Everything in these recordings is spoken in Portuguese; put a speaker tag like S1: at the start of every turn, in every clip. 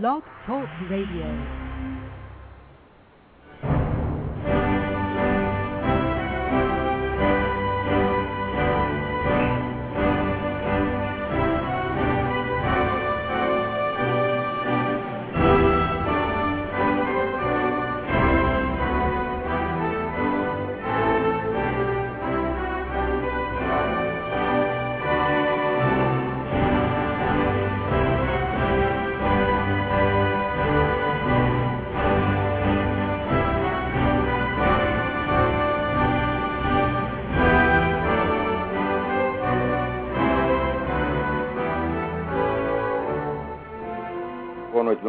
S1: Blog Talk Radio.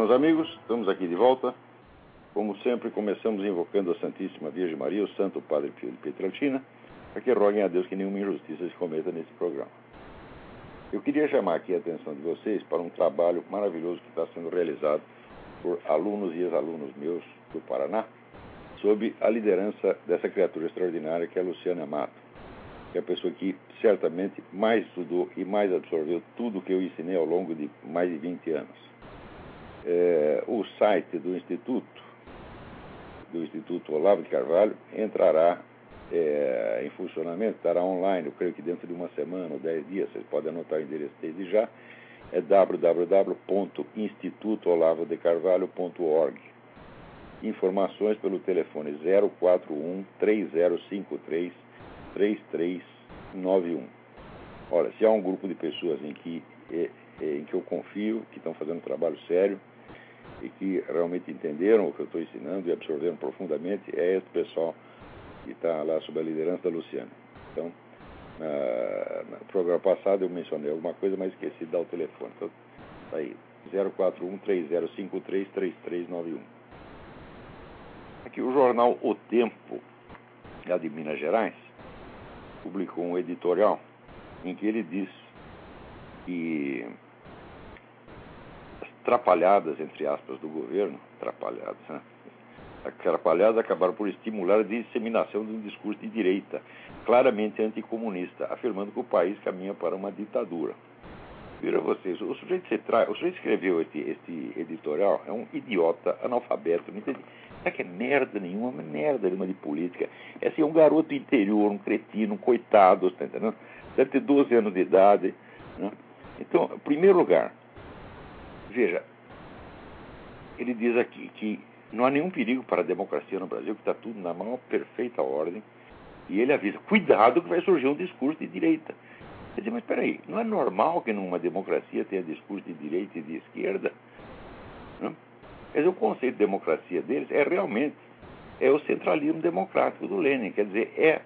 S2: Meus amigos. Estamos aqui de volta. Como sempre, começamos invocando a Santíssima Virgem Maria, o Santo Padre Pio de Pietrelcina, para que roguem a Deus que nenhuma injustiça se cometa nesse programa. Eu queria chamar aqui a atenção de vocês para um trabalho maravilhoso que está sendo realizado por alunos e ex-alunos meus do Paraná, sob a liderança dessa criatura extraordinária que é a Luciana Mato, que é a pessoa que certamente mais estudou e mais absorveu tudo que eu ensinei ao longo de mais de 20 anos é, o site do Instituto, do Instituto Olavo de Carvalho, entrará é, em funcionamento, estará online, eu creio que dentro de uma semana ou dez dias, vocês podem anotar o endereço desde já, é www.institutoolavodecarvalho.org. Informações pelo telefone 041 3053 3391. Olha, se há um grupo de pessoas em que, em que eu confio, que estão fazendo um trabalho sério, e que realmente entenderam o que eu estou ensinando e absorveram profundamente é esse pessoal que está lá sob a liderança da Luciana. Então, no programa passado eu mencionei alguma coisa, mas esqueci de dar o telefone. Então, tá aí, 041-3053-3391. Aqui o jornal O Tempo, lá de Minas Gerais, publicou um editorial em que ele diz que atrapalhadas, entre aspas, do governo, atrapalhadas, né? atrapalhadas acabaram por estimular a disseminação de um discurso de direita, claramente anticomunista, afirmando que o país caminha para uma ditadura. Vira vocês, o sujeito, que tra... o sujeito escreveu este, este editorial é um idiota, analfabeto, não entende. Não é que é merda nenhuma, merda nenhuma de política. É assim, um garoto interior, um cretino, um coitado, tá entendendo? Deve ter 12 anos de idade. Né? Então, em primeiro lugar, Veja, ele diz aqui que não há nenhum perigo para a democracia no Brasil, que está tudo na maior perfeita ordem. E ele avisa: cuidado que vai surgir um discurso de direita. Mas espera aí, não é normal que numa democracia tenha discurso de direita e de esquerda? Não? Quer dizer, o conceito de democracia deles é realmente é o centralismo democrático do Lenin. Quer dizer, é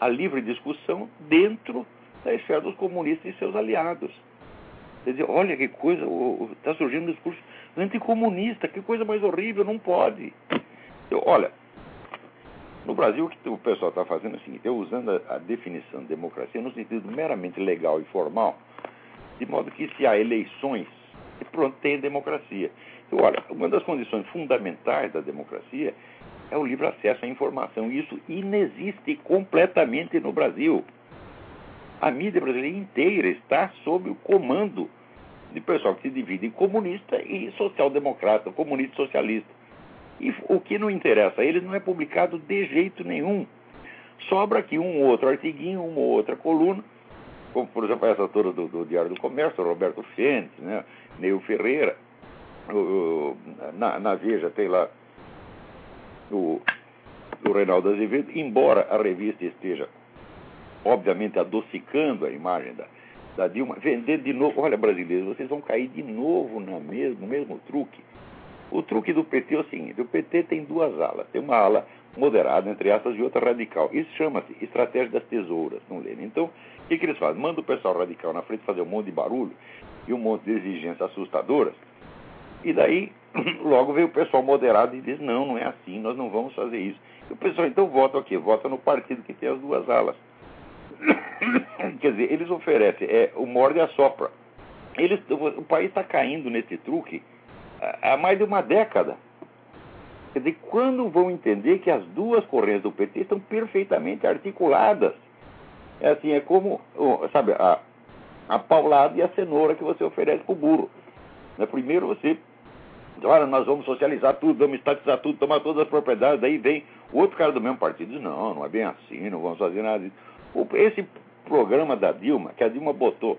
S2: a livre discussão dentro da esfera dos comunistas e seus aliados. Quer dizer, olha que coisa, está surgindo um discurso anticomunista, que coisa mais horrível, não pode. Eu, olha, no Brasil o que o pessoal está fazendo é o seguinte, é usando a, a, definição de democracia no sentido meramente legal e formal, de modo que se há eleições, pronto, tem democracia. Então, olha, uma das condições fundamentais da democracia é o livre acesso à informação. Isso inexiste completamente no Brasil a mídia brasileira inteira está sob o comando de pessoal que se divide em comunista e social-democrata, comunista e socialista. E o que não interessa a eles não é publicado de jeito nenhum. Sobra aqui um ou outro artiguinho, uma ou outra coluna, como por exemplo essa toda do, do Diário do Comércio, Roberto Fentes, né, Neil Ferreira. O, na, na, Veja tem lá o, o Reinaldo Azevedo, embora a revista esteja obviamente adocicando a imagem da, da Dilma, vender de novo. Olha, brasileiros, vocês vão cair de novo no mesmo, mesmo truque. O truque do PT é o seguinte: o PT tem duas alas. Tem uma ala moderada, entre aspas, e outra radical. Isso chama-se estratégia das tesouras, não lembra? Então, o que, que eles fazem? Manda o pessoal radical na frente fazer um monte de barulho e um monte de exigências assustadoras. E daí, logo vem o pessoal moderado e diz: não, não é assim, nós não vamos fazer isso. E o pessoal então vota o quê? Vota no partido que tem as duas alas. Quer dizer, eles oferecem é, o morde e a sopra. Eles, o país está caindo nesse truque há mais de uma década. Quer dizer, quando vão entender que as duas correntes do PT estão perfeitamente articuladas? É assim, é como, sabe, a, a paulada e a cenoura que você oferece para o burro. Né? Primeiro você olha, nós vamos socializar tudo, vamos estatizar tudo, tomar todas as propriedades, daí vem o outro cara do mesmo partido diz, não, não é bem assim, não vamos fazer nada disso. Esse programa da Dilma, que a Dilma botou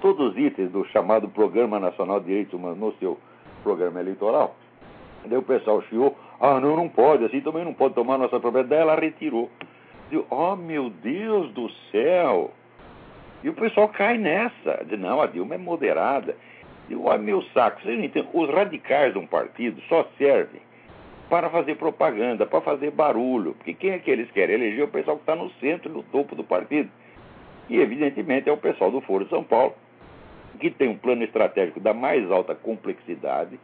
S2: todos os itens do chamado Programa Nacional de Direitos Humanos no seu programa eleitoral, daí o pessoal chiou, ah, não, não pode, assim também não pode tomar nossa propriedade, daí ela retirou. Digo, oh, meu Deus do céu! E o pessoal cai nessa, diz, não, a Dilma é moderada. Digo, olha meu saco, vocês não entendem, os radicais de um partido só servem para fazer propaganda, para fazer barulho. Porque quem é que eles querem eleger? O pessoal que está no centro, no topo do partido. E, evidentemente, é o pessoal do Foro de São Paulo, que tem um plano estratégico da mais alta complexidade,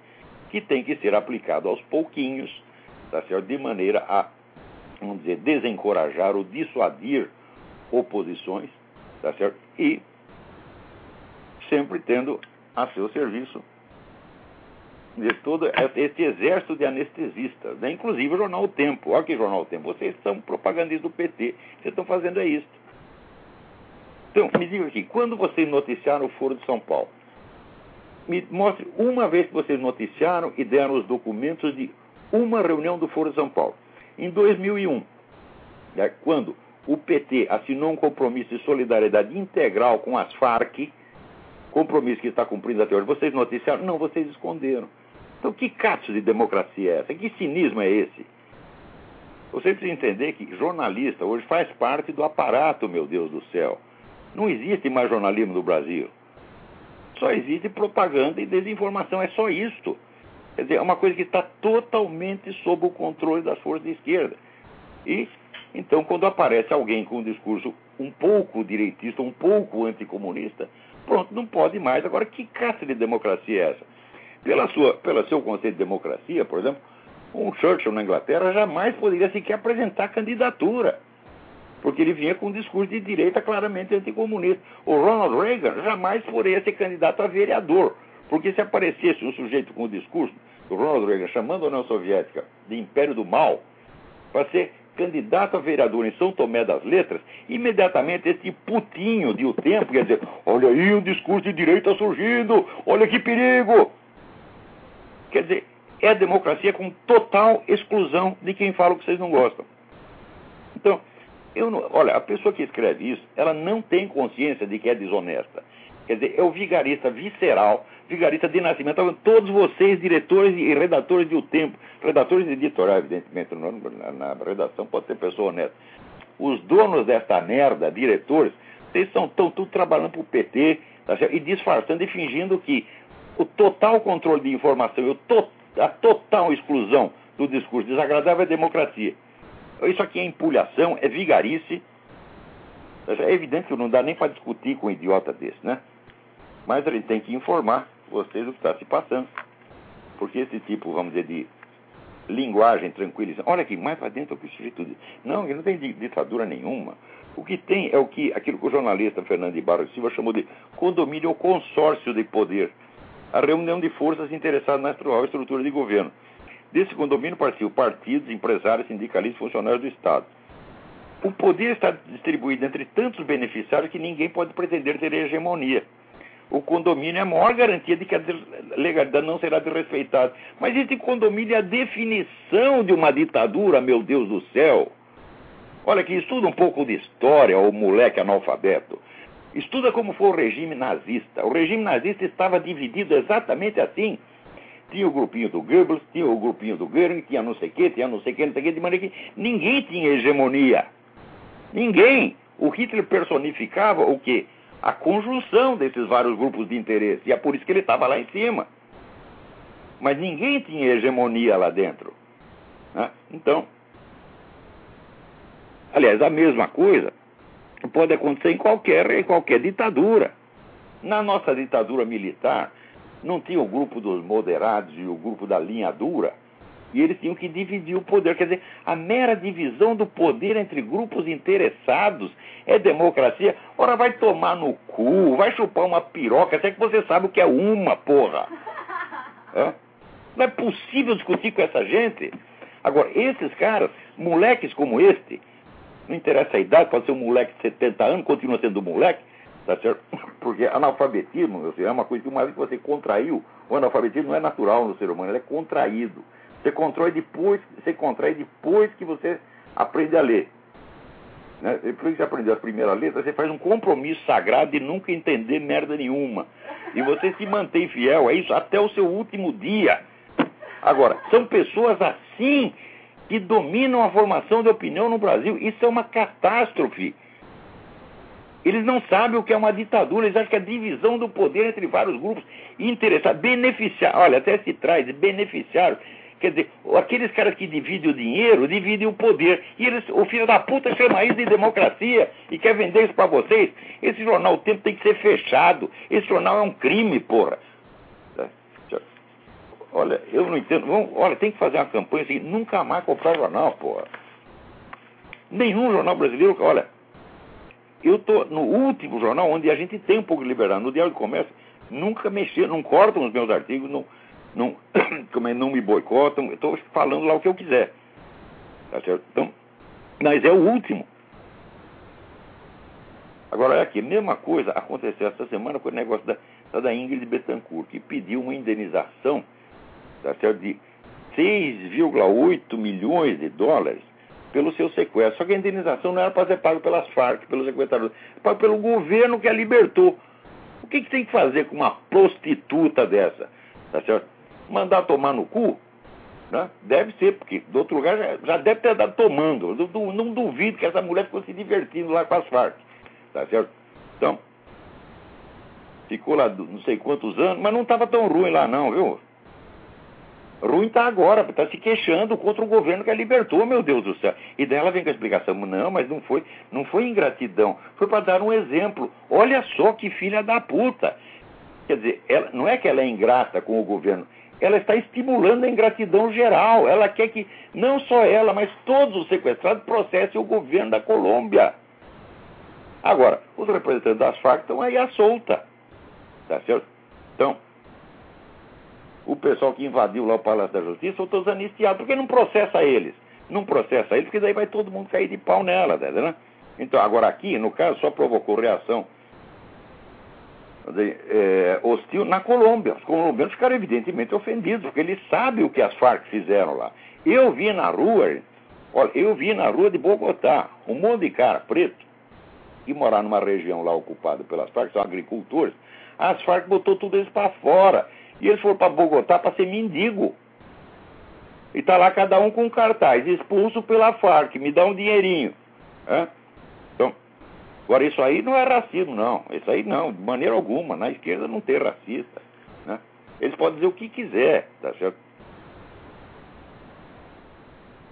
S2: que tem que ser aplicado aos pouquinhos, tá certo? de maneira a, vamos dizer, desencorajar ou dissuadir oposições, tá certo? E sempre tendo a seu serviço de todo esse exército de anestesistas, né? inclusive o jornal O Tempo. Olha que jornal O Tempo, vocês são propagandistas do PT, vocês estão fazendo é isso. Então, me diga aqui, quando vocês noticiaram o Foro de São Paulo, me mostre uma vez que vocês noticiaram e deram os documentos de uma reunião do Foro de São Paulo. Em 2001, né, quando o PT assinou um compromisso de solidariedade integral com as Farc, compromisso que está cumprindo até hoje, vocês noticiaram? Não, vocês esconderam. Então, que caso de democracia é essa? Que cinismo é esse? Você precisa entender que jornalista hoje faz parte do aparato, meu Deus do céu. Não existe mais jornalismo no Brasil. Só existe propaganda e desinformação. É só isto. Quer dizer, é uma coisa que está totalmente sob o controle das forças de esquerda. E, então, quando aparece alguém com um discurso um pouco direitista, um pouco anticomunista, pronto, não pode mais. Agora, que caça de democracia é essa? Pela sua, pelo seu conceito de democracia, por exemplo, um Churchill na Inglaterra jamais poderia sequer apresentar candidatura, porque ele vinha com um discurso de direita claramente anticomunista. O Ronald Reagan jamais poderia ser candidato a vereador, porque se aparecesse um sujeito com o discurso do Ronald Reagan chamando a União Soviética de império do mal, para ser candidato a vereador em São Tomé das Letras, imediatamente esse putinho de o tempo, quer dizer, olha aí o discurso de direita surgindo, olha que perigo. Quer dizer, é a democracia com total exclusão de quem fala o que vocês não gostam. Então, eu não, olha, a pessoa que escreve isso, ela não tem consciência de que é desonesta. Quer dizer, é o vigarista visceral, vigarista de nascimento. Então, todos vocês, diretores e redatores de O Tempo, redatores de editorial, evidentemente, na, na redação pode ter pessoa honesta. Os donos desta merda, diretores, vocês estão tudo trabalhando para o PT tá e disfarçando e fingindo que o total controle de informação e to, a total exclusão do discurso desagradável é democracia. Isso aqui é empulhação, é vigarice. É evidente que não dá nem para discutir com um idiota desse, né? Mas ele tem que informar vocês o que está se passando. Porque esse tipo, vamos dizer, de linguagem tranquilizante. Olha aqui, mais para dentro o que o sujeito diz. Não, ele não tem ditadura nenhuma. O que tem é o que aquilo que o jornalista Fernando de Barros Silva chamou de condomínio ou consórcio de poder. A reunião de forças interessadas na atual estrutura de governo. Desse condomínio participam partidos, empresários, sindicalistas funcionários do Estado. O poder está distribuído entre tantos beneficiários que ninguém pode pretender ter hegemonia o condomínio é a maior garantia de que a legalidade não será desrespeitada. Mas esse condomínio é a definição de uma ditadura, meu Deus do céu. Olha aqui, estuda um pouco de história, o moleque analfabeto. Estuda como foi o regime nazista. O regime nazista estava dividido exatamente assim. Tinha o grupinho do Goebbels, tinha o grupinho do Goering, tinha não sei o quê, tinha não sei o quê, não sei o quê, de maneira que ninguém tinha hegemonia. Ninguém. O Hitler personificava o quê? a conjunção desses vários grupos de interesse. E é por isso que ele estava lá em cima. Mas ninguém tinha hegemonia lá dentro. Né? Então, aliás, a mesma coisa pode acontecer em qualquer, em qualquer ditadura. Na nossa ditadura militar, não tinha o grupo dos moderados e o grupo da linha dura e eles tinham que dividir o poder. Quer dizer, a mera divisão do poder entre grupos interessados é democracia. Ora, vai tomar no cu, vai chupar uma piroca, até que você sabe o que é uma, porra. É? Não é possível discutir com essa gente. Agora, esses caras, moleques como este, não interessa a idade, pode ser um moleque de 70 anos, continua sendo moleque, tá certo? Porque analfabetismo é uma coisa que uma vez que você contraiu O analfabetismo não é natural no ser humano, ele é contraído. Você contrai depois, você contrai depois que você aprende a ler. Né? Depois que você aprendeu a primeira letra, você faz um compromisso sagrado de nunca entender merda nenhuma. E você se mantém fiel a isso até o seu último dia. Agora, são pessoas assim que dominam a formação de opinião no Brasil. Isso é uma catástrofe. Eles não sabem o que é uma ditadura, eles acham que é a divisão do poder entre vários grupos interessados, beneficiar, olha, até se traz, beneficiários. Quer dizer, aqueles caras que dividem o dinheiro, dividem o poder. E eles, o filho da puta chama isso de democracia e quer vender isso para vocês. Esse jornal O Tempo tem que ser fechado. Esse jornal é um crime, porra. Olha, eu não entendo. Vamos, olha, tem que fazer uma campanha assim, nunca mais comprar jornal, porra. Nenhum jornal brasileiro, olha, eu estou no último jornal onde a gente tem um pouco de liberdade. No Diário do Comércio, nunca mexi, não cortam os meus artigos, não, não, como é, não me boicotam, estou falando lá o que eu quiser. Tá certo? Então, mas é o último. Agora, olha aqui, mesma coisa aconteceu essa semana com o negócio da, da Ingrid Betancourt, que pediu uma indenização tá certo, de 6,8 milhões de dólares pelo seu sequestro. Só que a indenização não era para ser paga pelas Farc, pelos sequestradores, era pelo governo que a libertou. O que, que tem que fazer com uma prostituta dessa? Tá certo? Mandar tomar no cu? Né? Deve ser, porque do outro lugar já, já deve ter dado tomando. Não, não, duvido que essa mulher ficou se divertindo lá com as Farc. Tá certo? Então, ficou lá não sei quantos anos, mas não estava tão ruim lá não, viu? Ruim está agora, está se queixando contra o governo que a libertou, meu Deus do céu. E dela vem com a explicação, não, mas não foi, não foi ingratidão, foi para dar um exemplo. Olha só que filha da puta. Quer dizer, ela, não é que ela é ingrata com o governo, ela está estimulando a ingratidão geral. Ela quer que não só ela, mas todos os sequestrados processem o governo da Colômbia. Agora, os representantes das Farc estão aí à solta. Tá certo? Então, o pessoal que invadiu lá o Palácio da Justiça são todos anistiados, porque não processa eles. Não processa eles, porque daí vai todo mundo cair de pau nela, né? Então, agora aqui, no caso, só provocou reação é, hostil na Colômbia. Os colombianos ficaram evidentemente ofendidos, porque eles sabem o que as Farc fizeram lá. Eu vi na rua, olha, eu vi na rua de Bogotá um monte de cara preto que morar numa região lá ocupada pelas Farc, são agricultores. As Farc botou tudo isso para fora. E eles foram para Bogotá para ser mendigo. E tá lá cada um com um cartaz, expulso pela Farc, me dá um dinheirinho. Então, agora isso aí não é racismo, não. Isso aí não, de maneira alguma. Na esquerda não tem racista. Né? Eles podem dizer o que quiser, tá certo?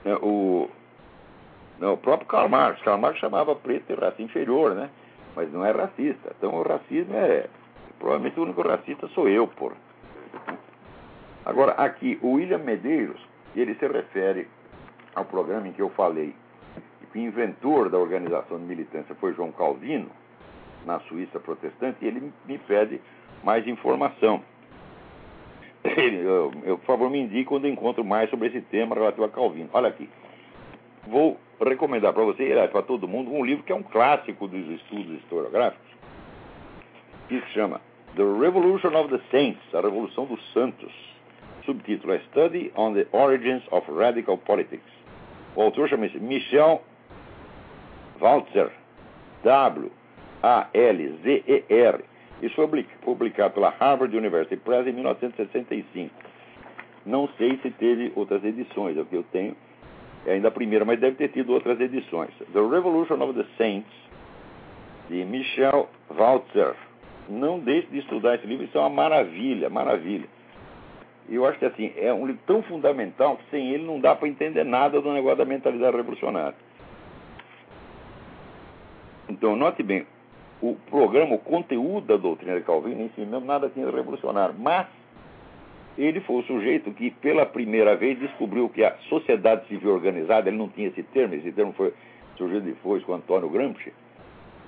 S2: É, o, não, o próprio Karl Marx, Karl Marx chamava preto de raça inferior, né? Mas não é racista. Então o racismo é. Provavelmente o único racista sou eu, porra. Agora, aqui, o William Medeiros, ele se refere ao programa em que eu falei que o inventor da organização de militância foi João Calvino, na Suíça protestante, e ele me pede mais informação. Ele, eu, eu, por favor, me indique quando encontro mais sobre esse tema relativo a Calvino. Olha aqui. Vou recomendar para você, e para todo mundo, um livro que é um clássico dos estudos historiográficos, que se chama The Revolution of the Saints, a Revolução dos Santos. Subtítulo é Study on the Origins of Radical Politics. O autor chama-se Michel Walzer, W-A-L-Z-E-R. Isso foi publicado pela Harvard University Press em 1965. Não sei se teve outras edições, é o que eu tenho é ainda a primeira, mas deve ter tido outras edições. The Revolution of the Saints, de Michel Walzer não deixe de estudar esse livro, isso é uma maravilha, maravilha. Eu acho que assim, é um livro tão fundamental que sem ele não dá para entender nada do negócio da mentalidade revolucionária. Então, note bem, o programa, o conteúdo da doutrina de Calvino em si mesmo nada tinha revolucionário, mas ele foi o sujeito que pela primeira vez descobriu que a sociedade civil organizada, ele não tinha esse termo, esse termo foi surgido depois com Antônio Gramsci,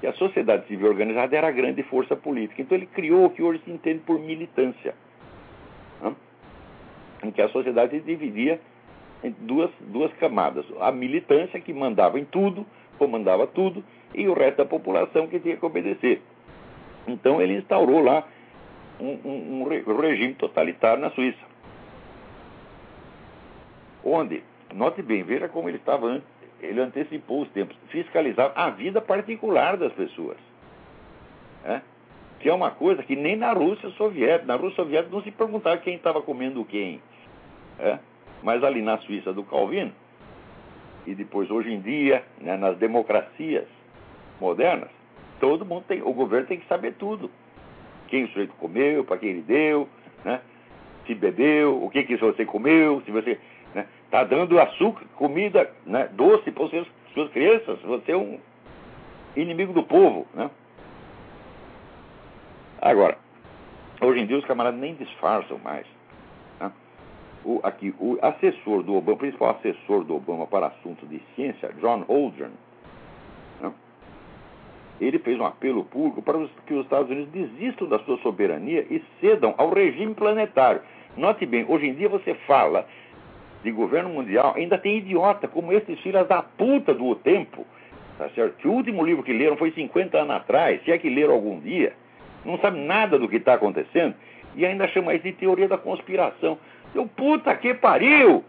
S2: que a sociedade civil organizada era a grande força política. Então ele criou o que hoje se entende por militância, né? em que a sociedade se dividia em duas, duas camadas. A militância, que mandava em tudo, comandava tudo, e o resto da população que tinha que obedecer. Então ele instaurou lá um, um, um regime totalitário na Suíça. Onde, note bem, veja como ele estava antes, ele antecipou os tempos, fiscalizar a vida particular das pessoas. É? Que é uma coisa que nem na Rússia soviética, na Rússia soviética não se perguntava quem estava comendo quem. É? Mas ali na Suíça do Calvino, e depois hoje em dia, né, nas democracias modernas, todo mundo tem, o governo tem que saber tudo. Quem o sujeito comeu, para quem ele deu, né? Se bebeu, o que, que você comeu, se você está né, tá dando açúcar, comida né, doce para suas, suas crianças, você é um inimigo do povo. Né? Agora, hoje em dia os camaradas nem disfarçam mais o, aqui, o assessor do Obama, o principal assessor do Obama para assuntos de ciência, John Holdren, né, ele fez um apelo público para que os Estados Unidos desistam da sua soberania e cedam ao regime planetário. Note bem, hoje em dia você fala de governo mundial, ainda tem idiota como esses filhos da puta do tempo, tá certo? Que o último livro que leram foi 50 anos atrás, se é que leram algum dia, não sabe nada do que está acontecendo e ainda chama isso de teoria da conspiração. Eu, puta que pariu!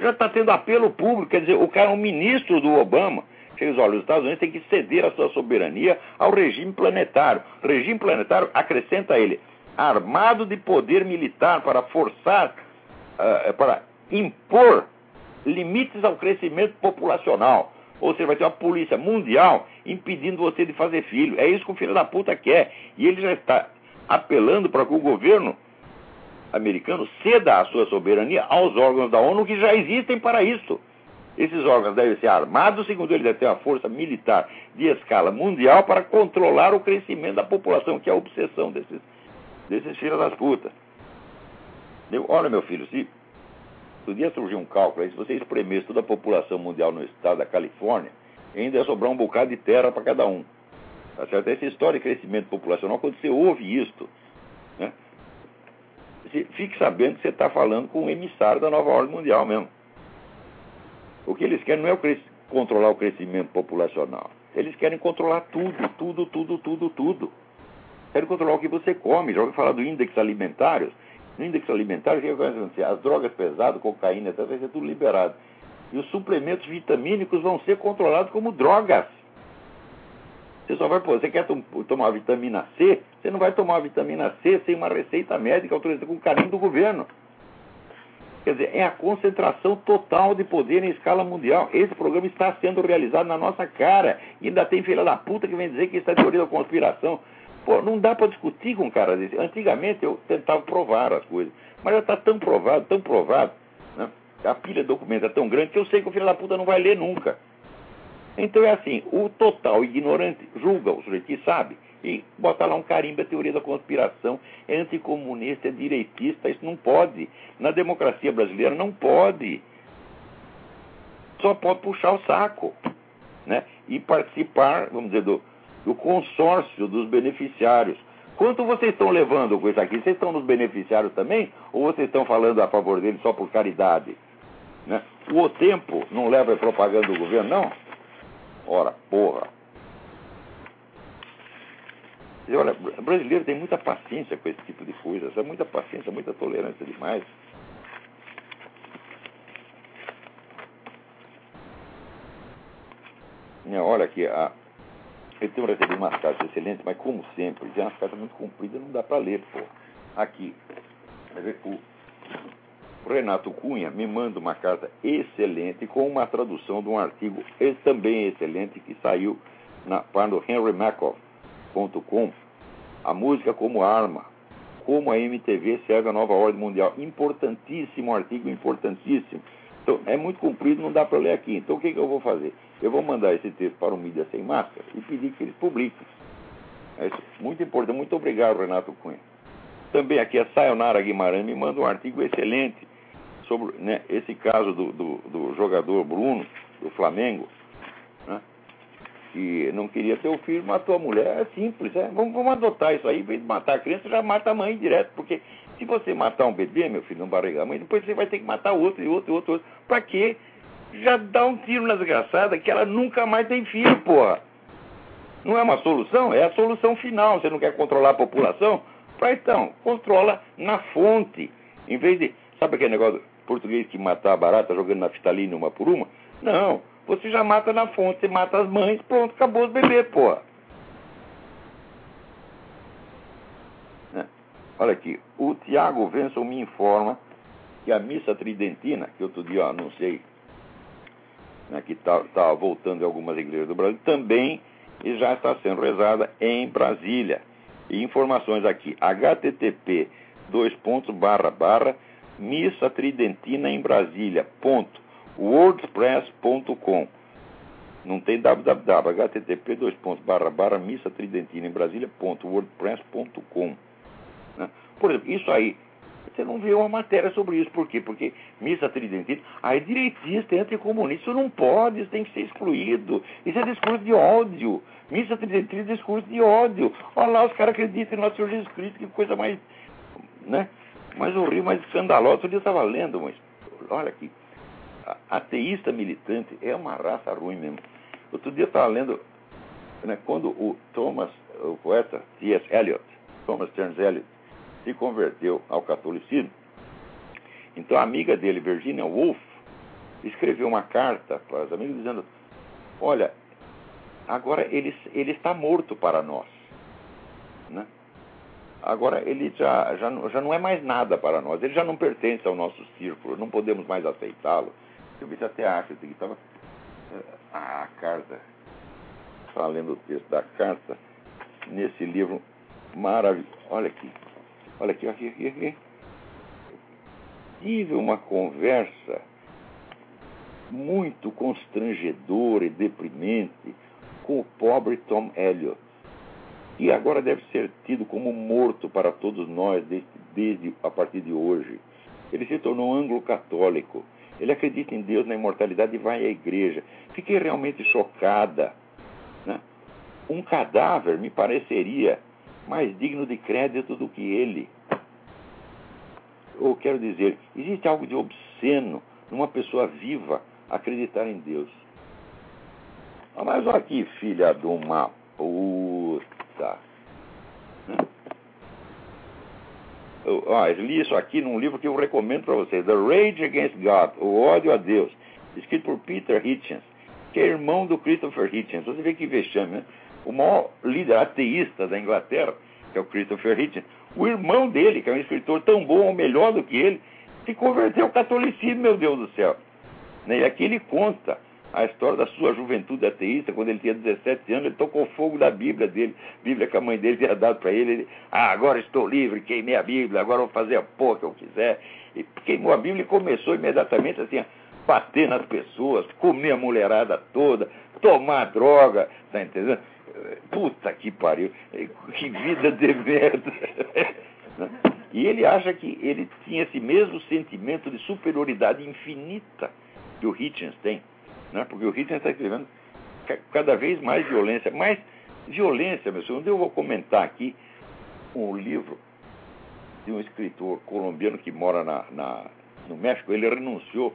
S2: Já está tendo apelo público, quer dizer, o cara é um ministro do Obama. Ele diz, olha, os Estados Unidos têm que ceder a sua soberania ao regime planetário. O regime planetário acrescenta ele armado de poder militar para forçar, uh, para impor limites ao crescimento populacional. Ou seja, vai ter uma polícia mundial impedindo você de fazer filho. É isso que o filho da puta quer. E ele já está apelando para que o governo americano ceda a sua soberania aos órgãos da ONU que já existem para isso. Esses órgãos devem ser armados, segundo ele, deve ter uma força militar de escala mundial para controlar o crescimento da população, que é a obsessão desses, desses filhos das putas. Olha, meu filho, se um dia surgir um cálculo aí, se você espremesse toda a população mundial no estado da Califórnia, ainda ia sobrar um bocado de terra para cada um. Tá certo? Essa história de crescimento populacional, quando você ouve isto, né, fique sabendo que você está falando com um emissário da nova ordem mundial mesmo. O que eles querem não é o controlar o crescimento populacional. Eles querem controlar tudo, tudo, tudo, tudo, tudo. Querem controlar o que você come. Já ouviu falar do índice alimentários? No índice alimentar, o que vai acontecer? As drogas pesadas, cocaína, etc., vai ser tudo liberado. E os suplementos vitamínicos vão ser controlados como drogas. Você só vai, pô, você quer tomar vitamina C? Você não vai tomar vitamina C sem uma receita médica autorizada com carinho do governo. Quer dizer, é a concentração total de poder em escala mundial. Esse programa está sendo realizado na nossa cara. E ainda tem filha da puta que vem dizer que isso é teoria da conspiração. Pô, não dá para discutir com um cara desse. Antigamente eu tentava provar as coisas. Mas já está tão provado, tão provado. Né? A pilha de documentos é tão grande que eu sei que o filho da puta não vai ler nunca. Então é assim, o total ignorante julga o sujeito que sabe e bota lá um carimbo, a teoria da conspiração, é anticomunista, é direitista, isso não pode. Na democracia brasileira não pode. Só pode puxar o saco, né? E participar, vamos dizer, do, do consórcio dos beneficiários. Quanto vocês estão levando com isso aqui? Vocês estão nos beneficiários também? Ou vocês estão falando a favor deles só por caridade? Né? O tempo não leva a propaganda do governo, não? Ora, porra. E olha, o brasileiro tem muita paciência com esse tipo de coisa, é muita paciência, muita tolerância demais. Minha, olha aqui, a, eu tenho recebido umas cartas excelentes, mas como sempre, já umas cartas muito compridas, não dá para ler, pô. Aqui, o, o Renato Cunha me manda uma carta excelente com uma tradução de um artigo também excelente que saiu na página henrymacoff.com A música como arma, como a MTV serve a nova ordem mundial. Importantíssimo artigo, importantíssimo. Então, é muito comprido, não dá para ler aqui. Então, o que, que eu vou fazer? Eu vou mandar esse texto para o Mídia Sem Máscara e pedir que eles publiquem. É muito importante. Muito obrigado, Renato Cunha. Também aqui a Sayonara Guimarães me manda um artigo excelente sobre né, esse caso do, do, do, jogador Bruno, do Flamengo, né, que não queria ter o filho, matou a mulher. É simples, é. Vamos, vamos adotar isso aí, em vez de matar a criança, já mata a mãe direto, porque se você matar um bebê, meu filho, não barriga a mãe, depois você vai ter que matar outro e outro e outro, outro. Pra quê? Já dá um tiro na desgraçada que ela nunca mais tem filho, porra. Não é uma solução? É a solução final. Você não quer controlar a população? então, controla na fonte. Em vez de. Sabe aquele negócio português que matar a barata jogando na fitalina uma por uma? Não. Você já mata na fonte, você mata as mães, pronto, acabou os bebês, porra. Né? Olha aqui, o Tiago Venson me informa que a missa tridentina, que outro dia eu anunciei, né, que está tá voltando em algumas igrejas do Brasil, também já está sendo rezada em Brasília. E informações aqui, http dois pontos barra barra missa tridentina em Brasília ponto não tem www, http dois pontos barra barra missa tridentina em Brasília ponto né? por exemplo, isso aí você não vê uma matéria sobre isso. Por quê? Porque missa tridentina, aí direitista, anticomunista, isso não pode, isso tem que ser excluído. Isso é discurso de ódio. Missa tridentina é discurso de ódio. Olha lá, os caras acreditam em nosso Senhor Jesus Cristo, que coisa mais, né? mais horrível, mais escandalosa. Outro dia eu estava lendo, mas olha aqui. Ateísta militante é uma raça ruim mesmo. Outro dia eu estava lendo, né, quando o Thomas, o poeta T.S. Eliot, Thomas Stearns Eliot, se converteu ao catolicismo. Então a amiga dele, Virginia Woolf, escreveu uma carta para os amigos dizendo: Olha, agora ele, ele está morto para nós. Né? Agora ele já, já, já não é mais nada para nós, ele já não pertence ao nosso círculo, não podemos mais aceitá-lo. Eu vi até acho que estava. Ah, a carta. Estava lendo o texto da carta nesse livro maravilhoso. Olha aqui. Olha aqui, aqui, aqui, aqui. Tive uma conversa muito constrangedora e deprimente com o pobre Tom Elliot, que agora deve ser tido como morto para todos nós desde, desde a partir de hoje. Ele se tornou anglo-católico. Ele acredita em Deus, na imortalidade e vai à igreja. Fiquei realmente chocada. Né? Um cadáver me pareceria mais digno de crédito do que ele. Ou quero dizer, existe algo de obsceno numa pessoa viva acreditar em Deus. Ah, mas olha aqui, filha de uma puta. Eu, ah, eu li isso aqui num livro que eu recomendo para vocês, The Rage Against God, O Ódio a Deus, escrito por Peter Hitchens, que é irmão do Christopher Hitchens. Você vê que vexame, né? O maior líder ateísta da Inglaterra, que é o Christopher Hitchens, o irmão dele, que é um escritor tão bom ou melhor do que ele, se converteu ao catolicismo, meu Deus do céu. Né? E aqui ele conta a história da sua juventude ateísta, quando ele tinha 17 anos, ele tocou fogo da Bíblia dele, Bíblia que a mãe dele tinha dado para ele, ele, ah, agora estou livre, queimei a Bíblia, agora vou fazer a porra que eu quiser. E queimou a Bíblia e começou imediatamente assim, a bater nas pessoas, comer a mulherada toda, tomar droga, tá entendendo? Puta que pariu, que vida de merda. E ele acha que ele tinha esse mesmo sentimento de superioridade infinita que o Hitchens tem. Né? Porque o Hitchens está escrevendo cada vez mais violência. Mais violência, meu senhor. Eu vou comentar aqui um livro de um escritor colombiano que mora na, na, no México. Ele renunciou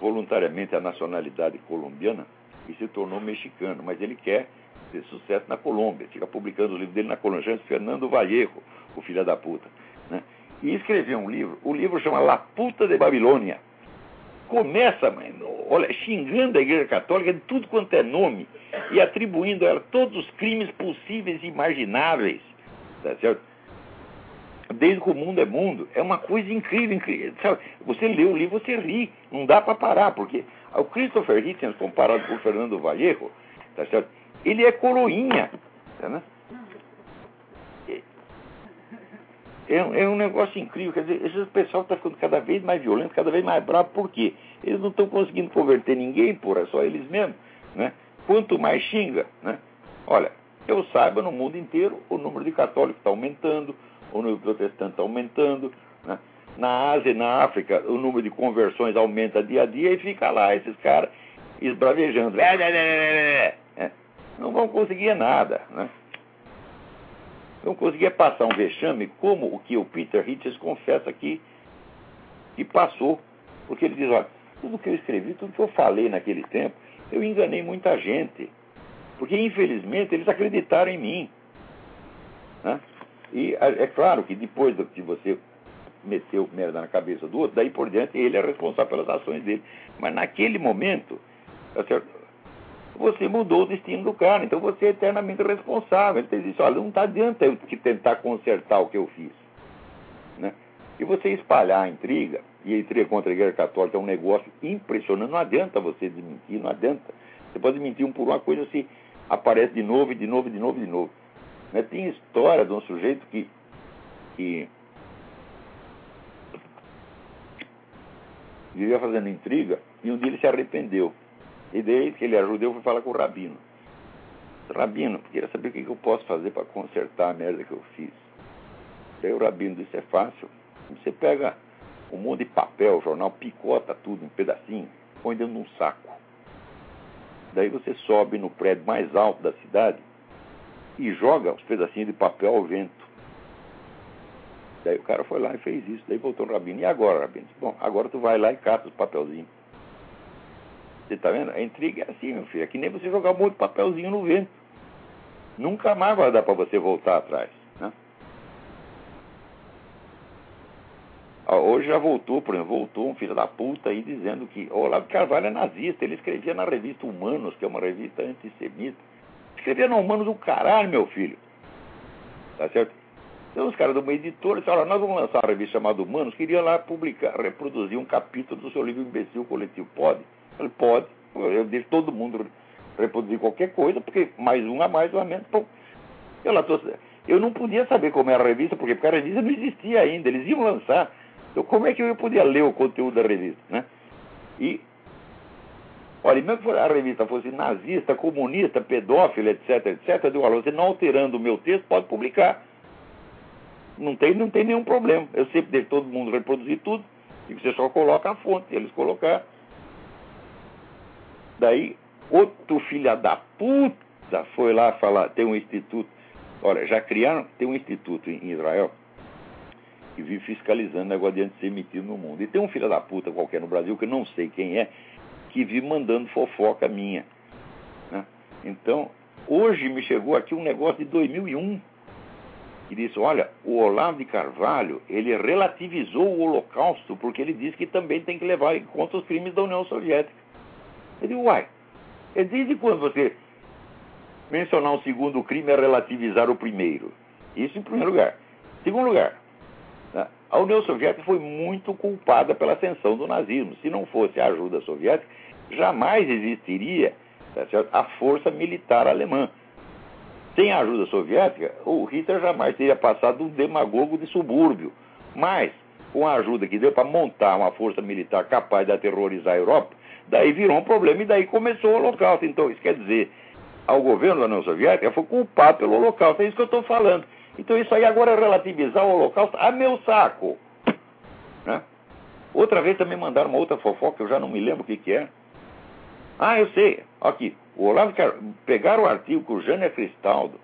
S2: voluntariamente à nacionalidade colombiana e se tornou mexicano, mas ele quer ter sucesso na Colômbia, fica publicando os livros dele na Colômbia, Fernando Vallejo, o filho da puta. Né? E escreveu um livro, o livro chama La Puta de Babilônia. Começa, mãe, olha, xingando a Igreja Católica de tudo quanto é nome e atribuindo a ela todos os crimes possíveis e imagináveis. Tá certo? Desde que o mundo é mundo, é uma coisa incrível, incrível. Sabe? Você lê o livro, você ri, não dá para parar, porque o Christopher Hitchens, comparado com o Fernando Vallejo, tá certo? Ele é coroinha. Né? É, é, um negócio incrível. Quer dizer, esse pessoal está ficando cada vez mais violento, cada vez mais bravo. Por quê? Eles não estão conseguindo converter ninguém, porra, só eles mesmos. Né? Quanto mais xinga, né? Olha, eu saiba, no mundo inteiro, o número de católicos está aumentando, o número de protestantes está aumentando. Né? Na Ásia e na África, o número de conversões aumenta dia a dia e fica lá esses caras esbravejando. É, é, é, não vão conseguir nada. Né? Não conseguia passar um vexame como o que o Peter Hitchens confessa aqui que passou. Porque ele diz, olha, tudo que eu escrevi, tudo que eu falei naquele tempo, eu enganei muita gente. Porque, infelizmente, eles acreditaram em mim. Né? E é claro que depois que você meteu merda na cabeça do outro, daí por diante ele é responsável pelas ações dele. Mas naquele momento, tá? Você mudou o destino do cara, então você é eternamente responsável. Ele diz, olha, não está adianta eu que tentar consertar o que eu fiz. Né? E você espalhar a intriga, e a intriga contra a Igreja Católica é um negócio impressionante, não adianta você desmentir, não adianta. Você pode mentir um por uma coisa se aparece de novo, de novo, de novo, de novo. Né? Tem história de um sujeito que, que vivia fazendo intriga e um dia ele se arrependeu. E daí que ele era judeu, foi falar com o Rabino. Rabino, queria saber o que eu posso fazer para consertar a merda que eu fiz. Daí o Rabino disse, é fácil. Você pega um monte de papel, jornal, picota tudo em pedacinho, põe dentro de um saco. Daí você sobe no prédio mais alto da cidade e joga os pedacinhos de papel ao vento. Daí o cara foi lá e fez isso. Daí voltou o Rabino. E agora, Rabino? Bom, agora tu vai lá e cata os papelzinhos. Você está vendo? A intriga é assim, meu filho. É que nem você jogar um monte de papelzinho no vento. Nunca mais vai dar para você voltar atrás. Né? Hoje já voltou, por exemplo, voltou um filho da puta aí dizendo que o Olavo Carvalho é nazista. Ele escrevia na revista Humanos, que é uma revista antissemita. Escrevia na Humanos do caralho, meu filho. Tá certo? Então os caras de uma editora disseram, nós vamos lançar uma revista chamada Humanos, queria lá publicar, reproduzir um capítulo do seu livro Imbecil Coletivo. Pode? Ele pode. Eu deixo todo mundo reproduzir qualquer coisa, porque mais um a mais, um a menos. Pô, eu, lá tô, eu não podia saber como era a revista, porque, porque a revista não existia ainda, eles iam lançar. Então, como é que eu podia ler o conteúdo da revista? Né? E, olha, mesmo que a revista fosse nazista, comunista, pedófila, etc., etc., eu digo, você não alterando o meu texto, pode publicar. Não tem, não tem nenhum problema. Eu sempre deixo todo mundo reproduzir tudo, e você só coloca a fonte, eles colocar. Daí, outro filho da puta foi lá falar, tem um instituto. Olha, já criaram, tem um instituto em Israel que vive fiscalizando negócio de antissemitismo no mundo. E tem um filho da puta qualquer no Brasil, que eu não sei quem é, que vive mandando fofoca minha. Né? Então, hoje me chegou aqui um negócio de 2001 que disse, olha, o Olavo de Carvalho, ele relativizou o Holocausto porque ele disse que também tem que levar em conta os crimes da União Soviética. Eu digo, uai, é desde quando você mencionar um segundo crime é relativizar o primeiro? Isso em primeiro lugar. Segundo lugar, né, a União Soviética foi muito culpada pela ascensão do nazismo. Se não fosse a ajuda soviética, jamais existiria tá a força militar alemã. Sem a ajuda soviética, o Hitler jamais teria passado um demagogo de subúrbio. Mas, com a ajuda que deu para montar uma força militar capaz de aterrorizar a Europa, Daí virou um problema e daí começou o Holocausto. Então, isso quer dizer, ao governo da União Soviética foi culpado pelo Holocausto. É isso que eu estou falando. Então, isso aí agora é relativizar o Holocausto a meu saco. Né? Outra vez também mandaram uma outra fofoca, eu já não me lembro o que, que é. Ah, eu sei. Aqui, o Olavo quer pegar o artigo que o Jânio Cristaldo,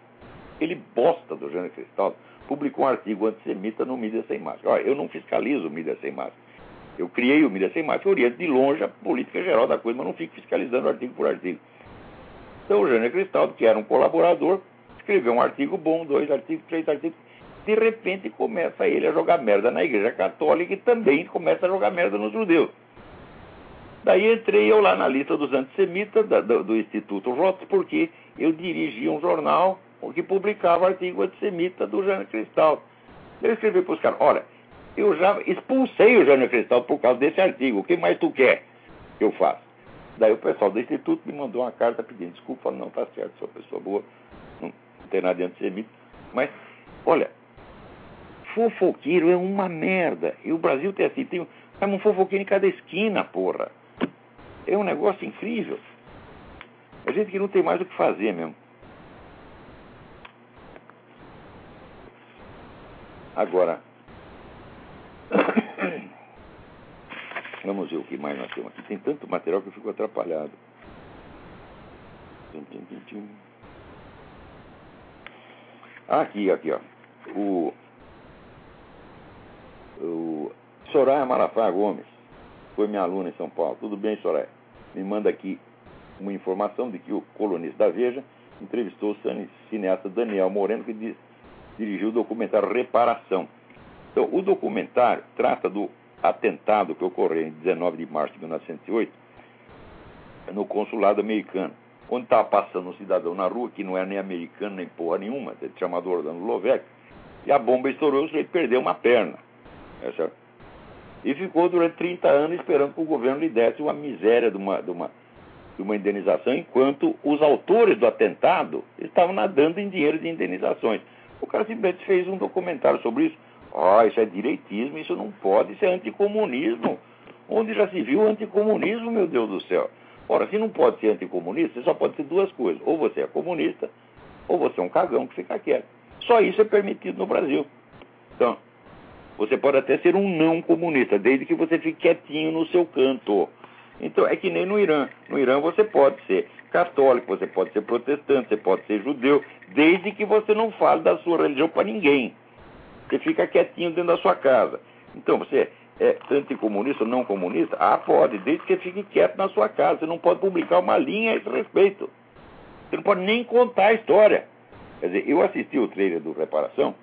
S2: ele bosta do Jânio Cristaldo, publicou um artigo antissemita no Mídia Sem Máscara. Olha, eu não fiscalizo o Mídia Sem Máscara. Eu criei o Mídia Sem Máscara, oriento de longe a política geral da coisa, mas não fico fiscalizando artigo por artigo. Então o Jânio Cristaldo, que era um colaborador, escreveu um artigo bom, dois artigos, três artigos. De repente começa ele a jogar merda na Igreja Católica e também começa a jogar merda nos judeus. Daí entrei eu lá na lista dos antissemitas da, do, do, Instituto Rotos, porque eu dirigia um jornal que publicava artigo antissemita do Jânio Cristaldo. Eu escrevi para os caras, olha, eu já expulsei o Jânio Cristal por causa desse artigo. O que mais tu quer que eu faça? Daí o pessoal do Instituto me mandou uma carta pedindo desculpa, falando, não, tá certo, sou pessoa boa, não, tem nada de antissemita. Mas, olha, fofoqueiro é uma merda. E o Brasil tem assim, tem um fofoqueiro em cada esquina, porra. É um negócio incrível. A gente que não tem mais o que fazer mesmo. Agora, Vamos ver o que mais nós temos aqui. Tem tanto material que eu fico atrapalhado. Ah, aqui, aqui, ó. O, o Soraya Marafá Gomes foi minha aluna em São Paulo. Tudo bem, Soraya? Me manda aqui uma informação de que o colunista da Veja entrevistou o cineasta Daniel Moreno, que diz dirigiu o documentário Reparação. Então, o documentário trata do atentado que ocorreu em 19 de março de 1908 no consulado americano, onde estava passando um cidadão na rua que não era nem americano nem porra nenhuma, chamado Orlando Lovec, e a bomba estourou e ele perdeu uma perna. É? E ficou durante 30 anos esperando que o governo lhe desse uma miséria de uma, de uma, de uma indenização, enquanto os autores do atentado estavam nadando em dinheiro de indenizações. O cara simplesmente fez um documentário sobre isso. Ah, oh, isso é direitismo, isso não pode, isso é anticomunismo. Onde já se viu anticomunismo, meu Deus do céu? Ora, se não pode ser anticomunista, só pode ser duas coisas. Ou você é comunista, ou você é um cagão que fica quieto. Só isso é permitido no Brasil. Então, você pode até ser um não comunista, desde que você fique quietinho no seu canto. Então, é que nem no Irã. No Irã você pode ser católico, você pode ser protestante, você pode ser judeu, desde que você não fale da sua religião para ninguém. Você fica quietinho dentro da sua casa. Então, você é anticomunista ou não comunista? Ah, pode, desde que fique quieto na sua casa. Você não pode publicar uma linha a esse respeito. Você não pode nem contar a história. Quer dizer, eu assisti o trailer do Reparação.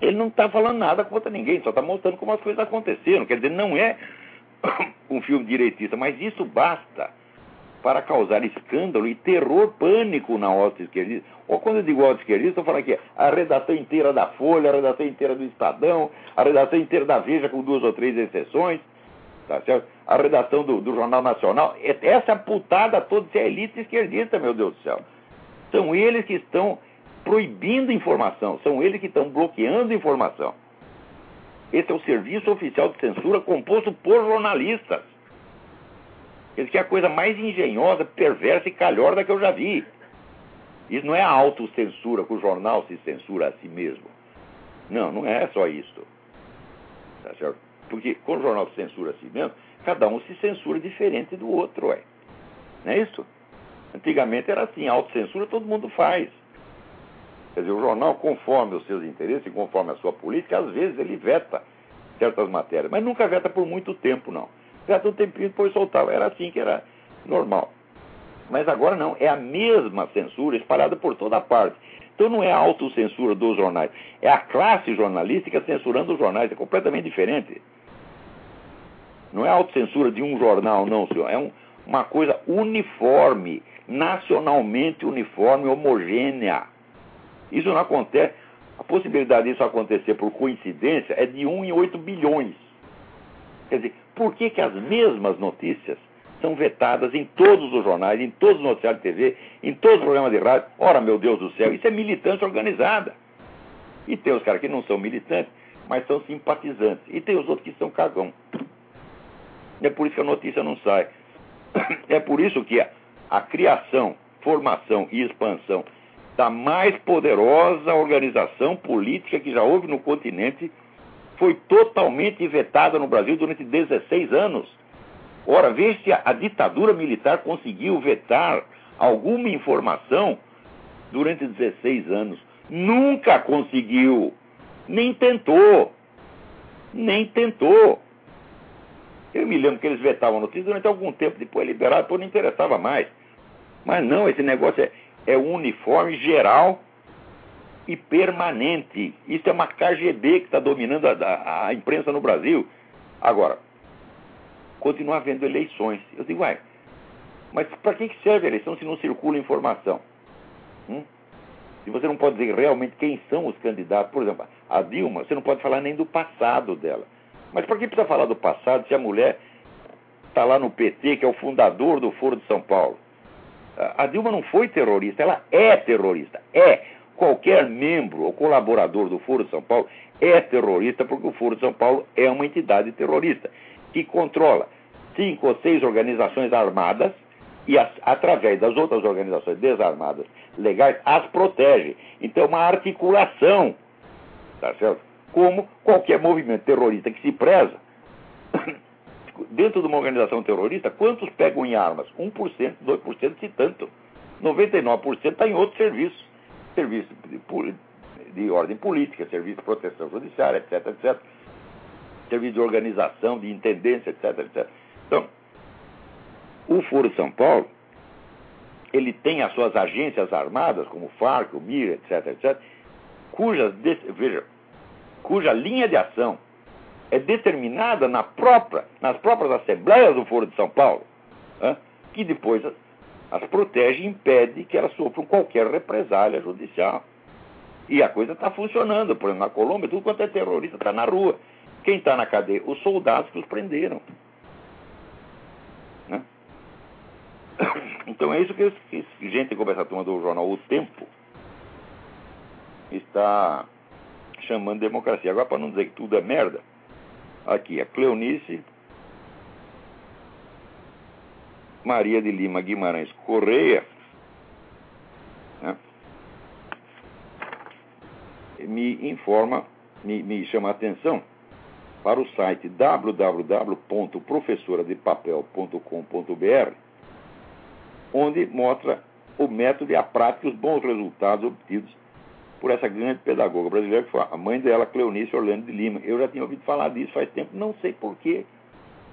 S2: Ele não está falando nada contra ninguém, só está mostrando como as coisas aconteceram. Quer dizer, não é um filme direitista, mas isso basta para causar escândalo e terror, pânico na hoste esquerdista. Ou quando eu digo hoste esquerdista, estou falando aqui a redação inteira da Folha, a redação inteira do Estadão, a redação inteira da Veja, com duas ou três exceções, tá certo? a redação do, do Jornal Nacional. Essa putada toda, é elite esquerdista, meu Deus do céu. São eles que estão proibindo informação, são eles que estão bloqueando informação. Esse é o serviço oficial de censura composto por jornalistas. Esse que é a coisa mais engenhosa, perversa e calhorda que eu já vi. Isso não é a autocensura, que o jornal se censura a si mesmo. Não, não é só isso. Tá certo? Porque quando o jornal se censura a si mesmo, cada um se censura diferente do outro, é. Não é isso? Antigamente era assim, autocensura todo mundo faz. Quer dizer, o jornal, conforme os seus interesses, conforme a sua política, às vezes ele veta certas matérias, mas nunca veta por muito tempo, não. Veta um tempinho e depois soltava. Era assim que era normal. Mas agora não, é a mesma censura espalhada por toda parte. Então não é a autocensura dos jornais, é a classe jornalística censurando os jornais, é completamente diferente. Não é a autocensura de um jornal, não, senhor. É um, uma coisa uniforme, nacionalmente uniforme, homogênea. Isso não acontece. A possibilidade disso acontecer por coincidência é de 1 em 8 bilhões. Quer dizer, por que, que as mesmas notícias são vetadas em todos os jornais, em todos os noticiários de TV, em todos os programas de rádio? Ora, meu Deus do céu, isso é militância organizada. E tem os caras que não são militantes, mas são simpatizantes. E tem os outros que são cagão. É por isso que a notícia não sai. É por isso que a, a criação, formação e expansão da mais poderosa organização política que já houve no continente, foi totalmente vetada no Brasil durante 16 anos. Ora, veja se a, ditadura militar conseguiu vetar alguma informação durante 16 anos. Nunca conseguiu. Nem tentou. Nem tentou. Eu me lembro que eles vetavam notícias durante algum tempo, depois liberaram, depois não interessava mais. Mas não, esse negócio é, é uniforme geral e permanente. Isso é uma KGB que está dominando a, a, a, imprensa no Brasil. Agora, continua havendo eleições. Eu digo, uai, mas para que serve a eleição se não circula informação? Hum? Se você não pode dizer realmente quem são os candidatos, por exemplo, a Dilma, você não pode falar nem do passado dela. Mas para que precisa falar do passado se a mulher está lá no PT, que é o fundador do Foro de São Paulo? A Dilma não foi terrorista, ela é terrorista. É. Qualquer membro ou colaborador do Foro de São Paulo é terrorista, porque o Foro de São Paulo é uma entidade terrorista que controla cinco ou seis organizações armadas e, as, através das outras organizações desarmadas legais, as protege. Então, é uma articulação, tá certo? Como qualquer movimento terrorista que se preza dentro de uma organização terrorista, quantos pegam em armas? 1%, 2%, se tanto. 99% está em outros serviços. Serviço de, de, ordem política, serviço de proteção judiciária, etc, etc. Serviço de organização, de intendência, etc, etc. Então, o Foro São Paulo ele tem as suas agências armadas, como o FARC, o MIR, etc., etc., cujas, veja, cuja linha de ação é determinada na própria, nas próprias assembleias do Foro de São Paulo, né, que depois as, protege e impede que elas sofram qualquer represália judicial. E a coisa está funcionando. Por exemplo, na Colômbia, tudo quanto é terrorista está na rua. Quem está na cadeia? Os soldados que os prenderam. Né? Então é isso que, que gente como essa turma do jornal O Tempo está chamando de democracia. Agora, para não dizer que tudo é merda, aqui a Cleonice Maria de Lima Guimarães Correia né, me informa, me, me chama a atenção para o site www.professoradepapel.com.br, onde mostra o método e a prática e os bons resultados obtidos por essa grande pedagoga brasileira, que foi a mãe dela, Cleonice Orlando de Lima. Eu já tinha ouvido falar disso faz tempo, não sei porquê.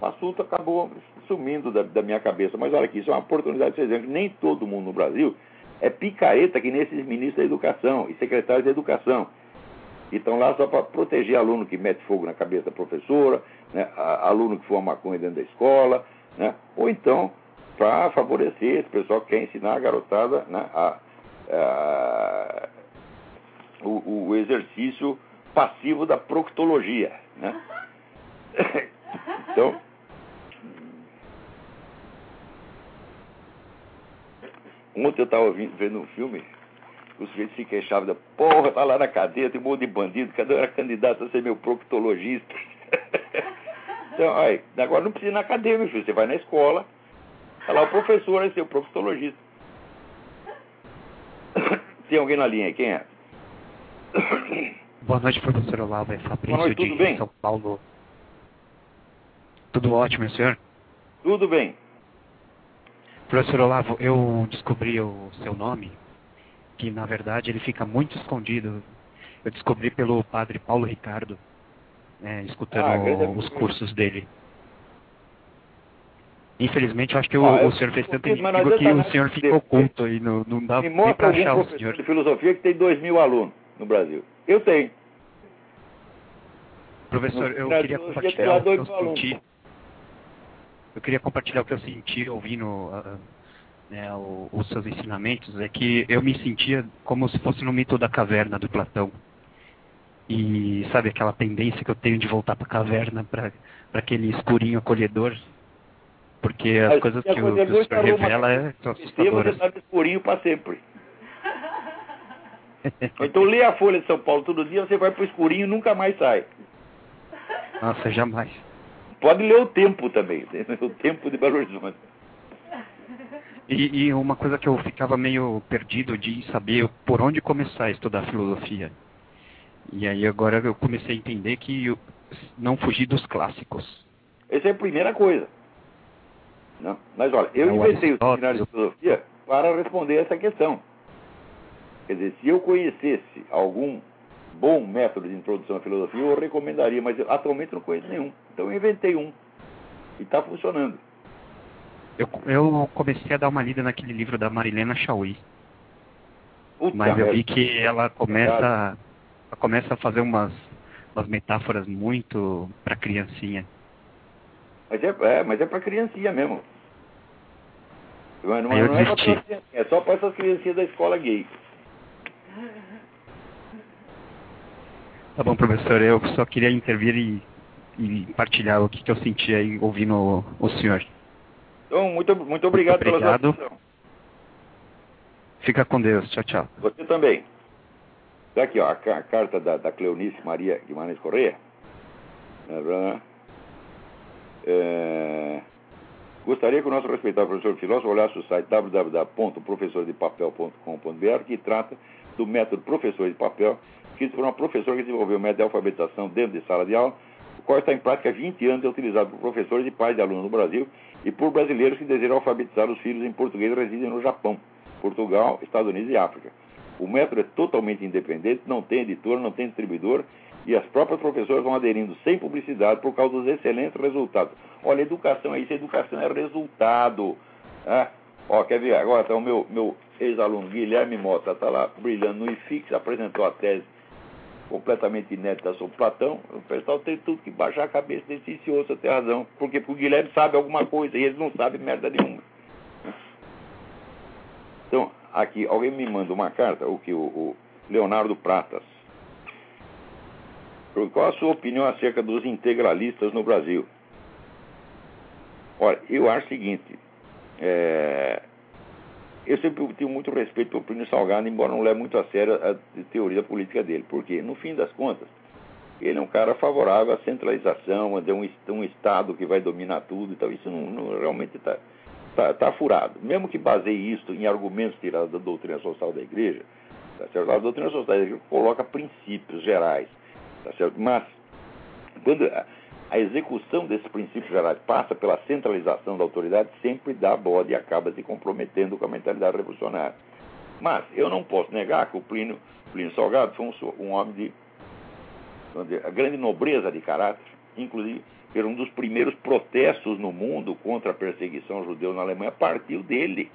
S2: O assunto acabou sumindo da, da, minha cabeça. Mas olha aqui, isso é uma oportunidade de vocês verem que nem todo mundo no Brasil é picareta que nesses ministros da educação e secretários da educação. E estão lá só para proteger aluno que mete fogo na cabeça da professora, né, aluno que fuma maconha dentro da escola, né, ou então para favorecer esse pessoal que quer ensinar a garotada né, a, a o, o exercício passivo da proctologia. Né? então, ontem eu estava vendo um filme, os sujeitos se queixavam da porra, tá lá na cadeia, tem um monte de bandido, cada um era candidato a ser meu proctologista. então, aí, agora não precisa ir na cadeia, meu filho, você vai na escola, tá lá o professor é seu proctologista. Tem alguém na linha aí, quem é?
S1: Boa noite, professor Olavo. É Fabrício noite, de bem? São Paulo. Tudo ótimo, senhor?
S2: Tudo bem.
S1: Professor Olavo, eu descobri o seu nome, que na verdade ele fica muito escondido. Eu descobri pelo padre Paulo Ricardo, né, escutando ah, os cursos dele. Infelizmente, eu acho que o, ah, o senhor fez tanto inimigo que o senhor ficou oculto e não, não dá nem para achar o senhor.
S2: de filosofia que tem dois mil alunos no Brasil. Eu tenho.
S1: Professor, eu queria compartilhar o que eu senti. Eu queria compartilhar o que eu senti ouvindo uh, né, o, os seus ensinamentos. É que eu me sentia como se fosse no mito da caverna do Platão. E sabe aquela tendência que eu tenho de voltar para a caverna, para aquele escurinho acolhedor? Porque as Mas, coisas que, o, que o senhor revela é, assustadoras.
S2: Você está escurinho para sempre. então lê a Folha de São Paulo todo dia, você vai pro escurinho e nunca mais sai.
S1: Nossa, jamais.
S2: Pode ler o tempo também, o tempo de Belo Horizonte.
S1: E, e, uma coisa que eu ficava meio perdido de saber por onde começar a estudar filosofia. E aí agora eu comecei a entender que não fugir dos clássicos.
S2: Essa é a primeira coisa. Não? Mas olha, eu é inventei o seminário de filosofia para responder essa questão. Quer dizer, se eu conhecesse algum bom método de introdução à filosofia, eu recomendaria, mas eu, atualmente não conheço nenhum. Então eu inventei um. E está funcionando.
S1: Eu, eu, comecei a dar uma lida naquele livro da Marilena Chauí. mas eu vi que ela começa, ela começa a fazer umas, umas metáforas muito para criancinha.
S2: Mas é, é mas é para criancinha mesmo. Não, não, não é, pra, é só para essas criancinhas da escola gay.
S1: Tá bom, professor. Eu só queria intervir e, e partilhar o que, que eu senti aí ouvindo o, o senhor.
S2: Então, muito, muito obrigado, muito obrigado. pela sua atenção.
S1: Fica com Deus. Tchau, tchau.
S2: Você também. Tá aqui, ó, a, carta da, da Cleonice Maria Guimarães Correia. É, é, gostaria que o nosso respeitado professor filósofo olhasse o site www.professordepapel.com.br que trata do método professor de papel, escrito por uma professora que desenvolveu o método de alfabetização dentro de sala de aula, o qual está em prática há 20 anos e é utilizado por professores e pais de alunos no Brasil e por brasileiros que desejam alfabetizar os filhos em português e residem no Japão, Portugal, Estados Unidos e África. O método é totalmente independente, não tem editor, não tem distribuidor e as próprias professoras vão aderindo sem publicidade por causa dos excelentes resultados. Olha, educação é isso, educação é resultado. Né? Ó, quer ver? Agora tá o meu, meu ex-aluno Guilherme Mota, está lá brilhando no IFIX, apresentou a tese completamente inédita sobre Platão. O pessoal tem tudo que baixar a cabeça desse você tem razão. Por quê? Porque o Guilherme sabe alguma coisa e eles não sabem merda nenhuma. Então, aqui, alguém me manda uma carta, o que o, o Leonardo Pratas. Qual a sua opinião acerca dos integralistas no Brasil? Olha, eu acho o seguinte. É, eu sempre tenho muito respeito pelo Plínio Salgado, embora não leve muito a sério a teoria política dele. Porque, no fim das contas, ele é um cara favorável à centralização, a um, um Estado que vai dominar tudo e tal. Isso não, não realmente está tá, tá furado. Mesmo que baseie isso em argumentos tirados da doutrina social da igreja, tá certo? a doutrina social da igreja coloca princípios gerais, tá certo? mas quando a execução desses princípios gerais passa pela centralização da autoridade, sempre dá bode e acaba se comprometendo com a mentalidade revolucionária. Mas eu não posso negar que o Plínio, Plínio Salgado foi um, um homem de dizer, a grande nobreza de caráter, inclusive era um dos primeiros protestos no mundo contra a perseguição judeu na Alemanha, partiu dele.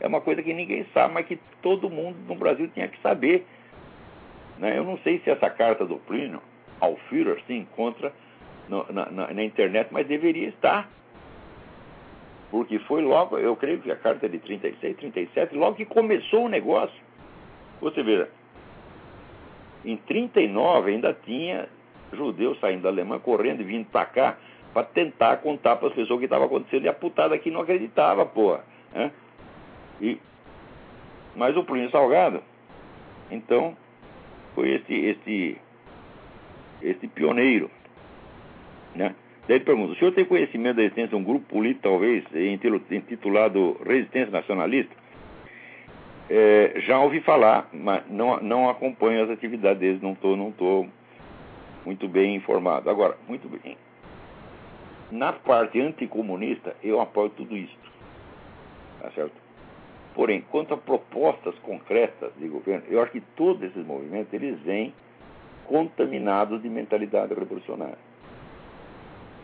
S2: É uma coisa que ninguém sabe, mas que todo mundo no Brasil tinha que saber. Né? Eu não sei se essa carta do Plínio ao Führer se encontra na, na, na, internet, mas deveria estar. Porque foi logo, eu creio que a carta é de 36, 37, logo que começou o negócio. Você vê, em 39 ainda tinha judeus saindo da Alemanha, correndo e vindo para cá para tentar contar para as pessoas o que estava acontecendo. E a putada aqui não acreditava, porra. Né? E, mas o Plínio Salgado, então, foi esse, esse, esse pioneiro né? Daí ele pergunta: o senhor tem conhecimento da existência de um grupo político, talvez, intitulado Resistência Nacionalista? É, já ouvi falar, mas não, não acompanho as atividades deles, não estou não tô muito bem informado. Agora, muito bem. Na parte anticomunista, eu apoio tudo isso. Tá certo? Porém, quanto a propostas concretas de governo, eu acho que todos esses movimentos eles vêm contaminados de mentalidade revolucionária.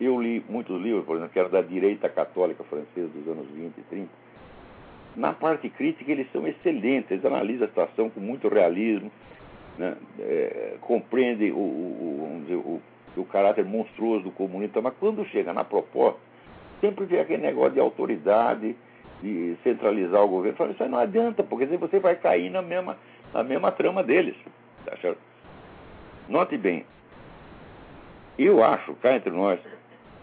S2: Eu li muitos livros, por exemplo, que eram da direita católica francesa dos anos 20 e 30. Na parte crítica, eles são excelentes, eles analisam a situação com muito realismo, né? é, compreendem o, o, dizer, o, o, caráter monstruoso do comunismo, mas quando chega na proposta, sempre vem aquele negócio de autoridade, de centralizar o governo. Fala, isso não adianta, porque você vai cair na mesma, na mesma trama deles. Tá? Note bem, eu acho, cá entre nós,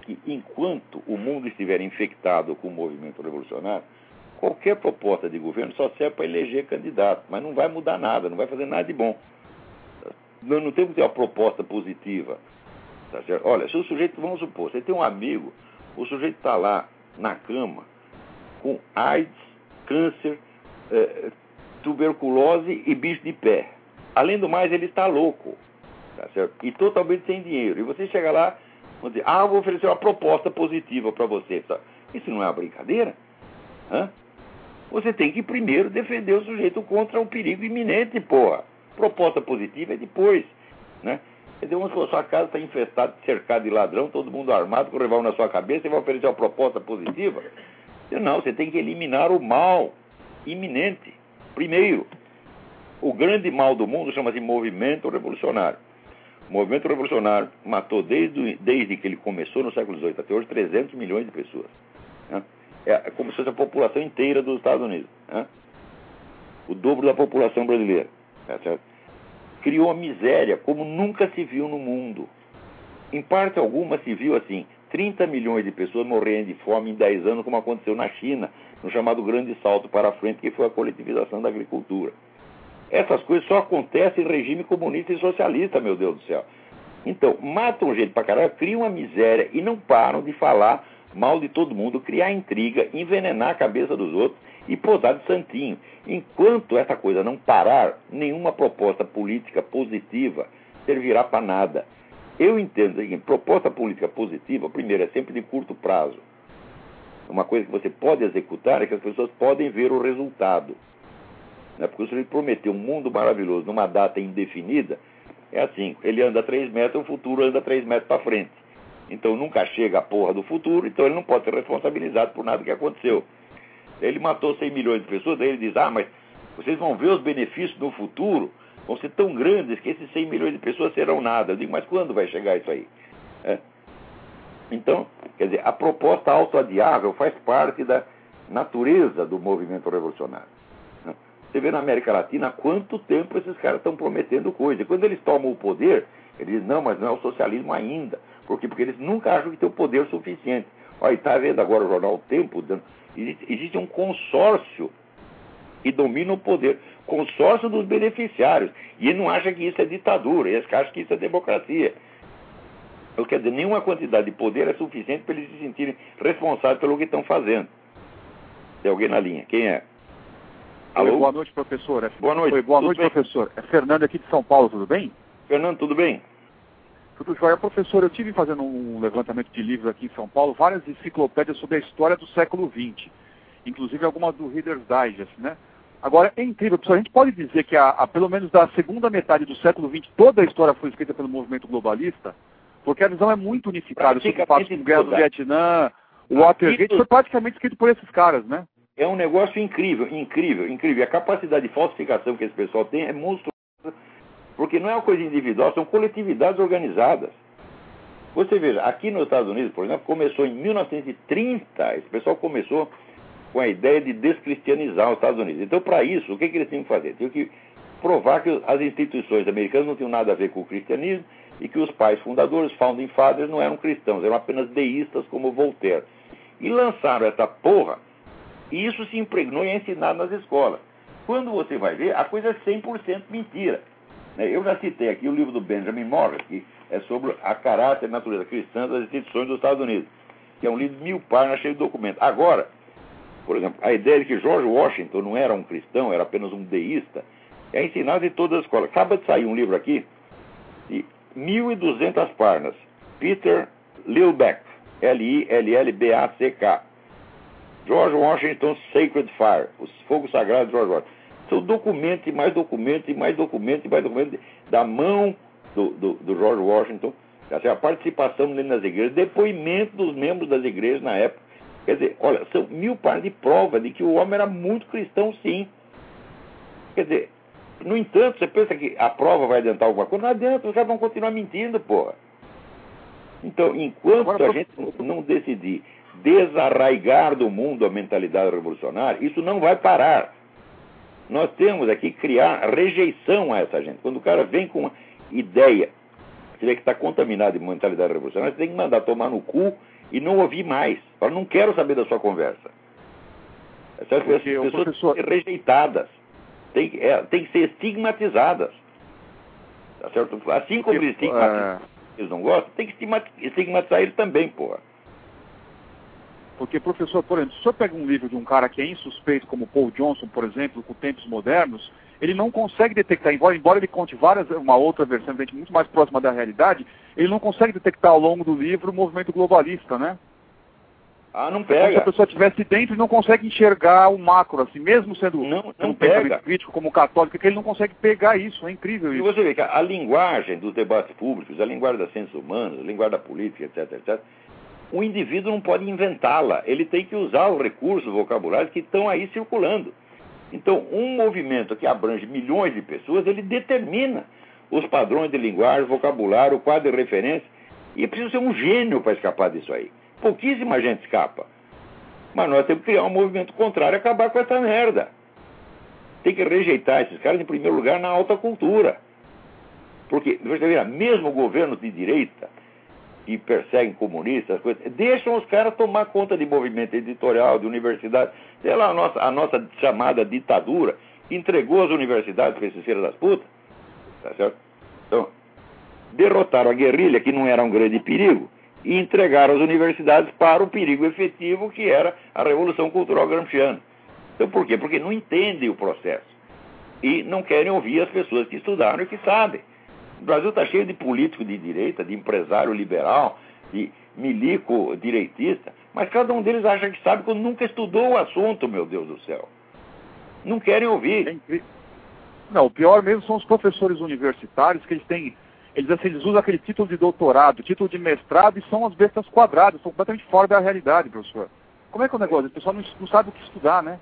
S2: que enquanto o mundo estiver infectado com o movimento revolucionário, qualquer proposta de governo só serve para eleger candidato, mas não vai mudar nada, não vai fazer nada de bom. Nós não temos que ter uma proposta positiva. Tá Olha, se o sujeito, vamos supor, você tem um amigo, o sujeito está lá na cama com AIDS, câncer, eh, tuberculose e bicho de pé. Além do mais, ele está louco. Tá? E totalmente sem dinheiro. E você chega lá Vamos dizer, ah, vou oferecer uma proposta positiva para você. Isso não é uma brincadeira? Hã? Você tem que primeiro defender o sujeito contra um perigo iminente, porra. Proposta positiva é depois, né? Quer dizer, a sua casa está infestada, cercada de ladrão, todo mundo armado, com o revólver na sua cabeça, e vai oferecer uma proposta positiva? Não, você tem que eliminar o mal iminente. Primeiro, o grande mal do mundo chama-se movimento revolucionário. O movimento revolucionário matou desde, desde que ele começou no século XVIII até hoje 300 milhões de pessoas. Né? É, é como se fosse a população inteira dos Estados Unidos. Né? O dobro da população brasileira. Tá Criou a miséria como nunca se viu no mundo. Em parte alguma se viu assim, 30 milhões de pessoas morrendo de fome em 10 anos, como aconteceu na China, no chamado grande salto para frente, que foi a coletivização da agricultura. Essas coisas só acontecem em regime comunista e socialista, meu Deus do céu. Então, matam gente pra caralho, criam uma miséria e não param de falar mal de todo mundo, criar intriga, envenenar a cabeça dos outros e posar de santinho. Enquanto essa coisa não parar, nenhuma proposta política positiva servirá para nada. Eu entendo que proposta política positiva, primeiro, é sempre de curto prazo. Uma coisa que você pode executar é que as pessoas podem ver o resultado. Né? Porque o sujeito prometeu um mundo maravilhoso numa data indefinida, é assim, ele anda 3 metros, o futuro anda 3 metros para frente. Então nunca chega a porra do futuro, então ele não pode ser responsabilizado por nada que aconteceu. Ele matou 100 milhões de pessoas, daí ele diz, ah, mas vocês vão ver os benefícios no futuro, vão ser tão grandes que esses 100 milhões de pessoas serão nada. Eu digo, mas quando vai chegar isso aí? É. Então, quer dizer, a proposta autoadiável faz parte da natureza do movimento revolucionário. Você vê na América Latina há quanto tempo esses caras estão prometendo coisa. E quando eles tomam o poder, eles dizem, não, mas não é o socialismo ainda. Por quê? Porque eles nunca acham que tem o poder suficiente. Olha, está vendo agora o jornal Tempo? Existe, um consórcio que domina o poder. Consórcio dos beneficiários. E ele não acha que isso é ditadura, ele acha que isso é democracia. Então, quer dizer, nenhuma quantidade de poder é suficiente para eles se sentirem responsáveis pelo que estão fazendo. Tem alguém na linha? Quem é?
S3: Alô? Oi, boa noite, professor. É...
S2: Boa noite.
S3: Oi, boa tudo noite, bem? professor. É Fernando aqui de São Paulo, tudo bem?
S2: Fernando, tudo bem?
S3: Tudo jóia. Professor, eu tive fazendo um levantamento de livros aqui em São Paulo, várias enciclopédias sobre a história do século XX, inclusive alguma do Reader's Digest, né? Agora, é incrível, professor, a gente pode dizer que, a, a, pelo menos da segunda metade do século XX, toda a história foi escrita pelo movimento globalista, porque a visão é muito unificada sobre o fato de guerra do Vietnã, o Watergate, foi praticamente escrito por esses caras, né?
S2: É um negócio incrível, incrível, incrível. A capacidade de falsificação que esse pessoal tem é monstruosa, porque não é uma coisa individual, são coletividades organizadas. Você veja, aqui nos Estados Unidos, por exemplo, começou em 1930, esse pessoal começou com a ideia de descristianizar os Estados Unidos. Então, para isso, o que, que eles tinham que fazer? Tinham que provar que as instituições americanas não tinham nada a ver com o cristianismo e que os pais fundadores, founding fathers, não eram cristãos, eram apenas deístas como Voltaire. E lançaram essa porra, e isso se impregnou e é ensinado nas escolas. Quando você vai ver, a coisa é 100% mentira. Né, eu já citei aqui o livro do Benjamin Morris, que é sobre a caráter e natureza cristã das instituições dos Estados Unidos, que é um livro mil páginas cheio de documentos. Agora, por exemplo, a ideia de que George Washington não era um cristão, era apenas um deísta, é ensinada em todas as escolas. Acaba de sair um livro aqui de 1.200 páginas. Peter Lilbeck, L-I-L-L-B-A-C-K. George Washington Sacred Fire, o fogo sagrado de George Washington. São documentos e mais documentos e mais documentos e mais documentos da mão do, do, do George Washington, a participação dele nas igrejas, depoimento dos membros das igrejas na época Quer dizer, olha, são mil pares de prova de que o homem era muito cristão, sim. Quer dizer, no entanto, você pensa que a prova vai adiantar alguma coisa? Não adianta, os caras vão continuar mentindo, porra. Então, enquanto a gente não decidir desarraigar do mundo a mentalidade revolucionária, isso não vai parar. Nós temos aqui criar rejeição a essa gente. Quando o cara vem com uma ideia, você vê que está contaminado de mentalidade revolucionária, você tem que mandar tomar no cu e não ouvir mais. Eu não quero saber da sua conversa. Essas Porque pessoas professor... têm que ser rejeitadas, têm, é, têm que ser estigmatizadas. Tá certo? Assim como eles estigmatizam, é... eles não gostam, tem que estigmatizar eles também, porra.
S3: Porque, professor, por exemplo, se o senhor pega um livro de um cara que é insuspeito, como Paul Johnson, por exemplo, com tempos modernos, ele não consegue detectar, embora, embora ele conte várias, uma outra versão muito mais próxima da realidade, ele não consegue detectar ao longo do livro o movimento globalista, né?
S2: Ah, não pega. Como
S3: se a pessoa estivesse dentro e não consegue enxergar o macro, assim, mesmo sendo
S2: não,
S3: não
S2: um pega.
S3: crítico como católico, que ele não consegue pegar isso, é incrível isso.
S2: E você vê que a linguagem dos debates públicos, a linguagem das ciências humanas, a linguagem da política, etc, etc, o indivíduo não pode inventá-la, ele tem que usar os recursos vocabulários que estão aí circulando. Então, um movimento que abrange milhões de pessoas, ele determina os padrões de linguagem, vocabulário, o quadro de referência, e é preciso ser um gênio para escapar disso aí. Pouquíssima gente escapa. Mas nós temos que criar um movimento contrário e acabar com essa merda. Tem que rejeitar esses caras, em primeiro lugar, na alta cultura. Porque, você vê, mesmo governos de direita, que perseguem comunistas, coisas, deixam os caras tomar conta de movimento editorial, de universidade. Sei lá, a nossa, a nossa chamada ditadura entregou as universidades para esses filhos das putas. Tá certo? Então, derrotaram a guerrilha, que não era um grande perigo, e entregaram as universidades para o perigo efetivo, que era a Revolução Cultural Gramsciana. Então, por quê? Porque não entendem o processo. E não querem ouvir as pessoas que estudaram e que sabem. O Brasil está cheio de político de direita, de empresário liberal, de milico direitista, mas cada um deles acha que sabe quando nunca estudou o assunto, meu Deus do céu. Não querem ouvir.
S3: É não, o pior mesmo são os professores universitários, que eles têm. Eles, assim, eles usam aquele título de doutorado, título de mestrado e são as bestas quadradas, são completamente fora da realidade, professor. Como é que é o negócio? O pessoal não, não sabe o que estudar, né?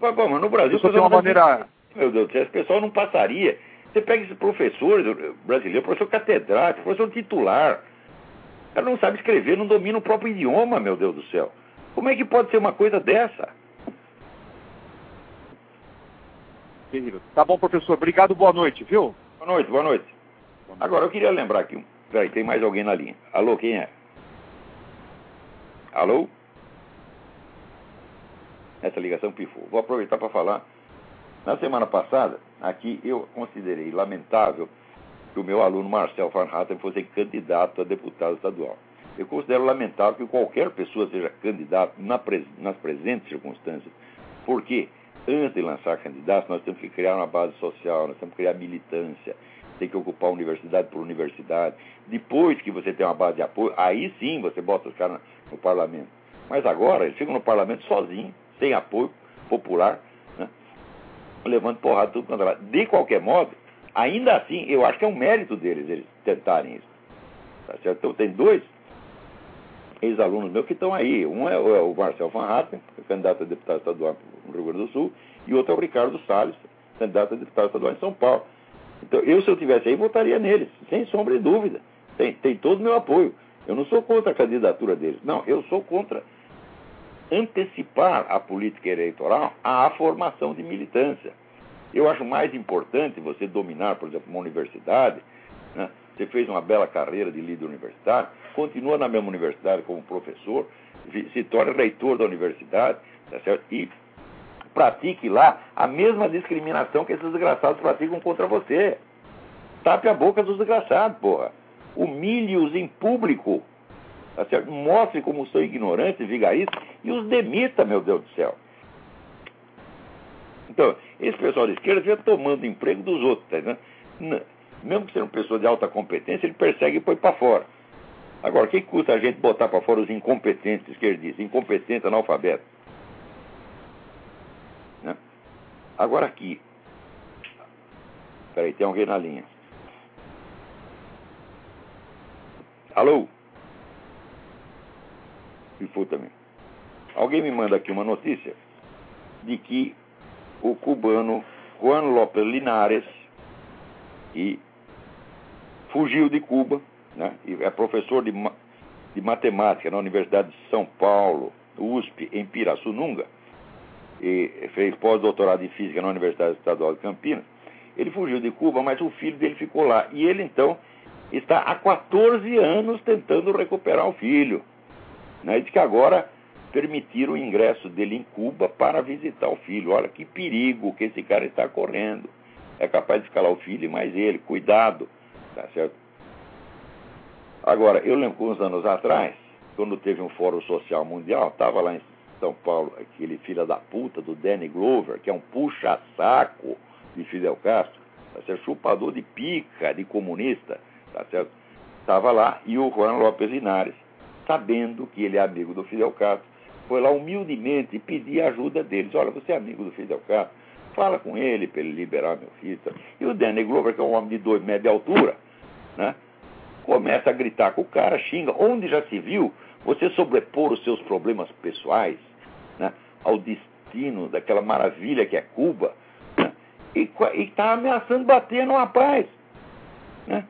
S2: Mas, bom, mas no Brasil...
S3: Isso tem uma maneira...
S2: Meu Deus do céu, esse pessoal não passaria. Você pega esse professor brasileiro, professor catedrático, professor titular. O cara não sabe escrever, não domina o próprio idioma, meu Deus do céu. Como é que pode ser uma coisa dessa?
S3: Terrível. Tá bom, professor. Obrigado, boa noite, viu?
S2: Boa noite, boa noite. Agora, eu queria lembrar aqui. Peraí, tem mais alguém na linha. Alô, quem é? Alô? Essa ligação pifou. Vou aproveitar para falar. Na semana passada, aqui eu considerei lamentável que o meu aluno Marcel Van fosse candidato a deputado estadual. Eu considero lamentável que qualquer pessoa seja candidato na pres nas presentes circunstâncias, porque antes de lançar candidato, nós temos que criar uma base social, nós temos que criar militância, tem que ocupar universidade por universidade. Depois que você tem uma base de apoio, aí sim você bota os caras no parlamento. Mas agora eles ficam no parlamento sozinhos, sem apoio popular? Levando porrada tudo quanto é lado. De qualquer modo, ainda assim, eu acho que é um mérito deles eles tentarem isso. Tá certo? Então tem dois ex-alunos meus que estão aí. Um é o, é Marcel Van Hatten, é candidato a deputado estadual no Rio Grande do Sul, e outro é o Ricardo Salles, candidato a deputado estadual em São Paulo. Então, eu, se eu tivesse aí, votaria neles, sem sombra de dúvida. Tem, tem todo o meu apoio. Eu não sou contra a candidatura deles. Não, eu sou contra antecipar a política eleitoral à formação de militância. Eu acho mais importante você dominar, por exemplo, uma universidade. Né? Você fez uma bela carreira de líder universitário, continua na mesma universidade como professor, se torna reitor da universidade, tá certo? E pratique lá a mesma discriminação que esses desgraçados praticam contra você. Tape a boca dos desgraçados, porra. Humilhe-os em público. Tá certo? Mostre como são ignorantes, vigaristas, e os demita, meu Deus do céu. Então, esse pessoal de esquerda fica tomando emprego dos outros, tá? Mesmo que seja uma pessoa de alta competência, ele persegue e põe para fora. Agora, o que custa a gente botar para fora os incompetentes esquerdistas, incompetentes analfabetos? Né? Agora aqui. Peraí, tem alguém na linha. Alô? E também. Alguém me manda aqui uma notícia de que o cubano Juan López Linares e fugiu de Cuba, né? E é professor de, de matemática na Universidade de São Paulo, USP, em Pirassununga e fez pós-doutorado em física na Universidade Estadual de Campinas. Ele fugiu de Cuba, mas o filho dele ficou lá. E ele, então, está há 14 anos tentando recuperar o filho. Né? E diz que agora permitiram o ingresso dele em Cuba para visitar o filho. Olha que perigo que esse cara está correndo. É capaz de escalar o filho e mais ele. Cuidado. Tá certo? Agora, eu lembro uns anos atrás, quando teve um fórum social mundial, estava lá em são Paulo, aquele filho da puta do Danny Glover, que é um puxa-saco de Fidel Castro, tá certo? chupador de pica de comunista, tá certo? Estava lá e o Juan López Linares, sabendo que ele é amigo do Fidel Castro, foi lá humildemente pedir ajuda deles. Olha, você é amigo do Fidel Castro, fala com ele para ele liberar meu filho. E o Danny Glover, que é um homem de dois metros de altura, né? Começa a gritar com o cara, xinga. Onde já se viu você sobrepor os seus problemas pessoais né, ao destino daquela maravilha que é Cuba, né, e está ameaçando bater no rapaz. Né?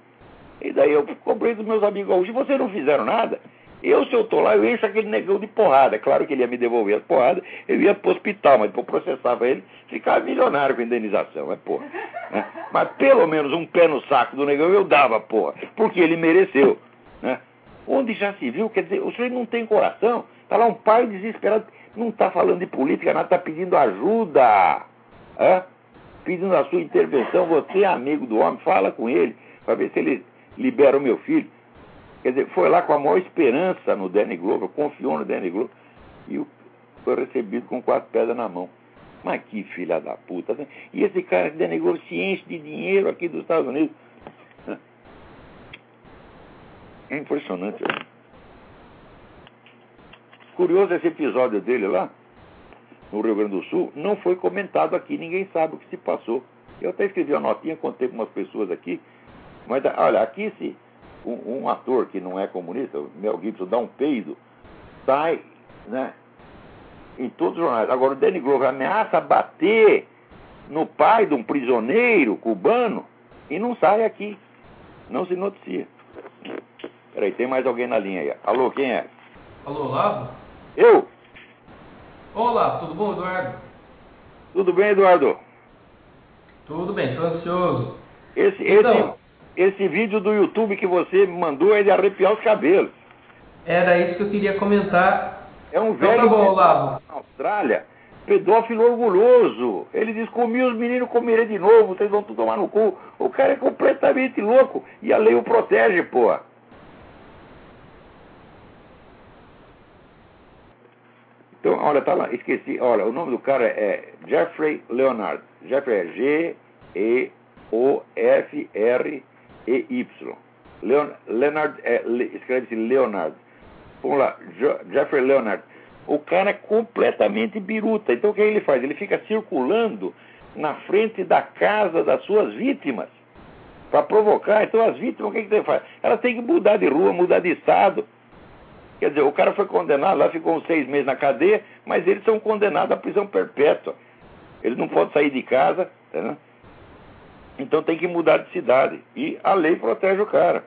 S2: E daí eu cobrei dos meus amigos hoje, vocês não fizeram nada. Eu, se eu estou lá, eu encho aquele negão de porrada. É claro que ele ia me devolver as porradas, eu ia para o hospital, mas depois processava ele, ficava milionário com indenização, é porra. Né? Mas pelo menos um pé no saco do negão eu dava, porra, porque ele mereceu. Né? Onde já se viu, quer dizer, o senhor não tem coração. Está lá um pai desesperado não está falando de política, nada, está pedindo ajuda. É? Pedindo a sua intervenção. Você é amigo do homem, fala com ele, para ver se ele libera o meu filho. Quer dizer, foi lá com a maior esperança no Danny Glover, confiou no Danny Glover, e foi recebido com quatro pedras na mão. Mas que filha da puta. Né? E esse cara, Danny Glover, se enche de dinheiro aqui dos Estados Unidos. É impressionante. Né? Curioso esse episódio dele lá, no Rio Grande do Sul, não foi comentado aqui, ninguém sabe o que se passou. Eu até escrevi uma notinha, contei com umas pessoas aqui, mas olha, aqui se um, um ator que não é comunista, o Mel Gibson, dá um peido, sai, né, em todos os jornais. Agora, o Danny Glover ameaça bater no pai de um prisioneiro cubano e não sai aqui. Não se noticia. Peraí, tem mais alguém na linha aí. Alô, quem é?
S4: Alô, Olavo?
S2: Eu?
S4: Olá, tudo bom, Eduardo?
S2: Tudo bem, Eduardo?
S4: Tudo bem, estou ansioso.
S2: Esse, então, esse, vídeo do YouTube que você mandou é de arrepiar os cabelos.
S4: Era isso que eu queria comentar.
S2: É um velho
S4: então, tá bom, Olavo.
S2: na Austrália, pedófilo orgulhoso. Ele diz, comi os meninos, comerei de novo, vocês vão tudo tomar no cu. O cara é completamente louco e a lei o protege, pô. Então, olha, tá lá, esqueci. Olha, o nome do cara é Jeffrey Leonard. Jeffrey é G-E-O-F-R-E-Y. Leon, Leonard, é, escreve-se Leonard. Vamos lá, jo, Jeffrey Leonard. O cara é completamente biruta. Então, o que ele faz? Ele fica circulando na frente da casa das suas vítimas para provocar. Então, as vítimas, o que, que ele faz? Elas têm que mudar de rua, mudar de estado Quer dizer, o cara foi condenado lá, ficou uns seis meses na cadeia, mas eles são condenados à prisão perpétua. Eles não podem sair de casa, né? Então tem que mudar de cidade. E a lei protege o cara.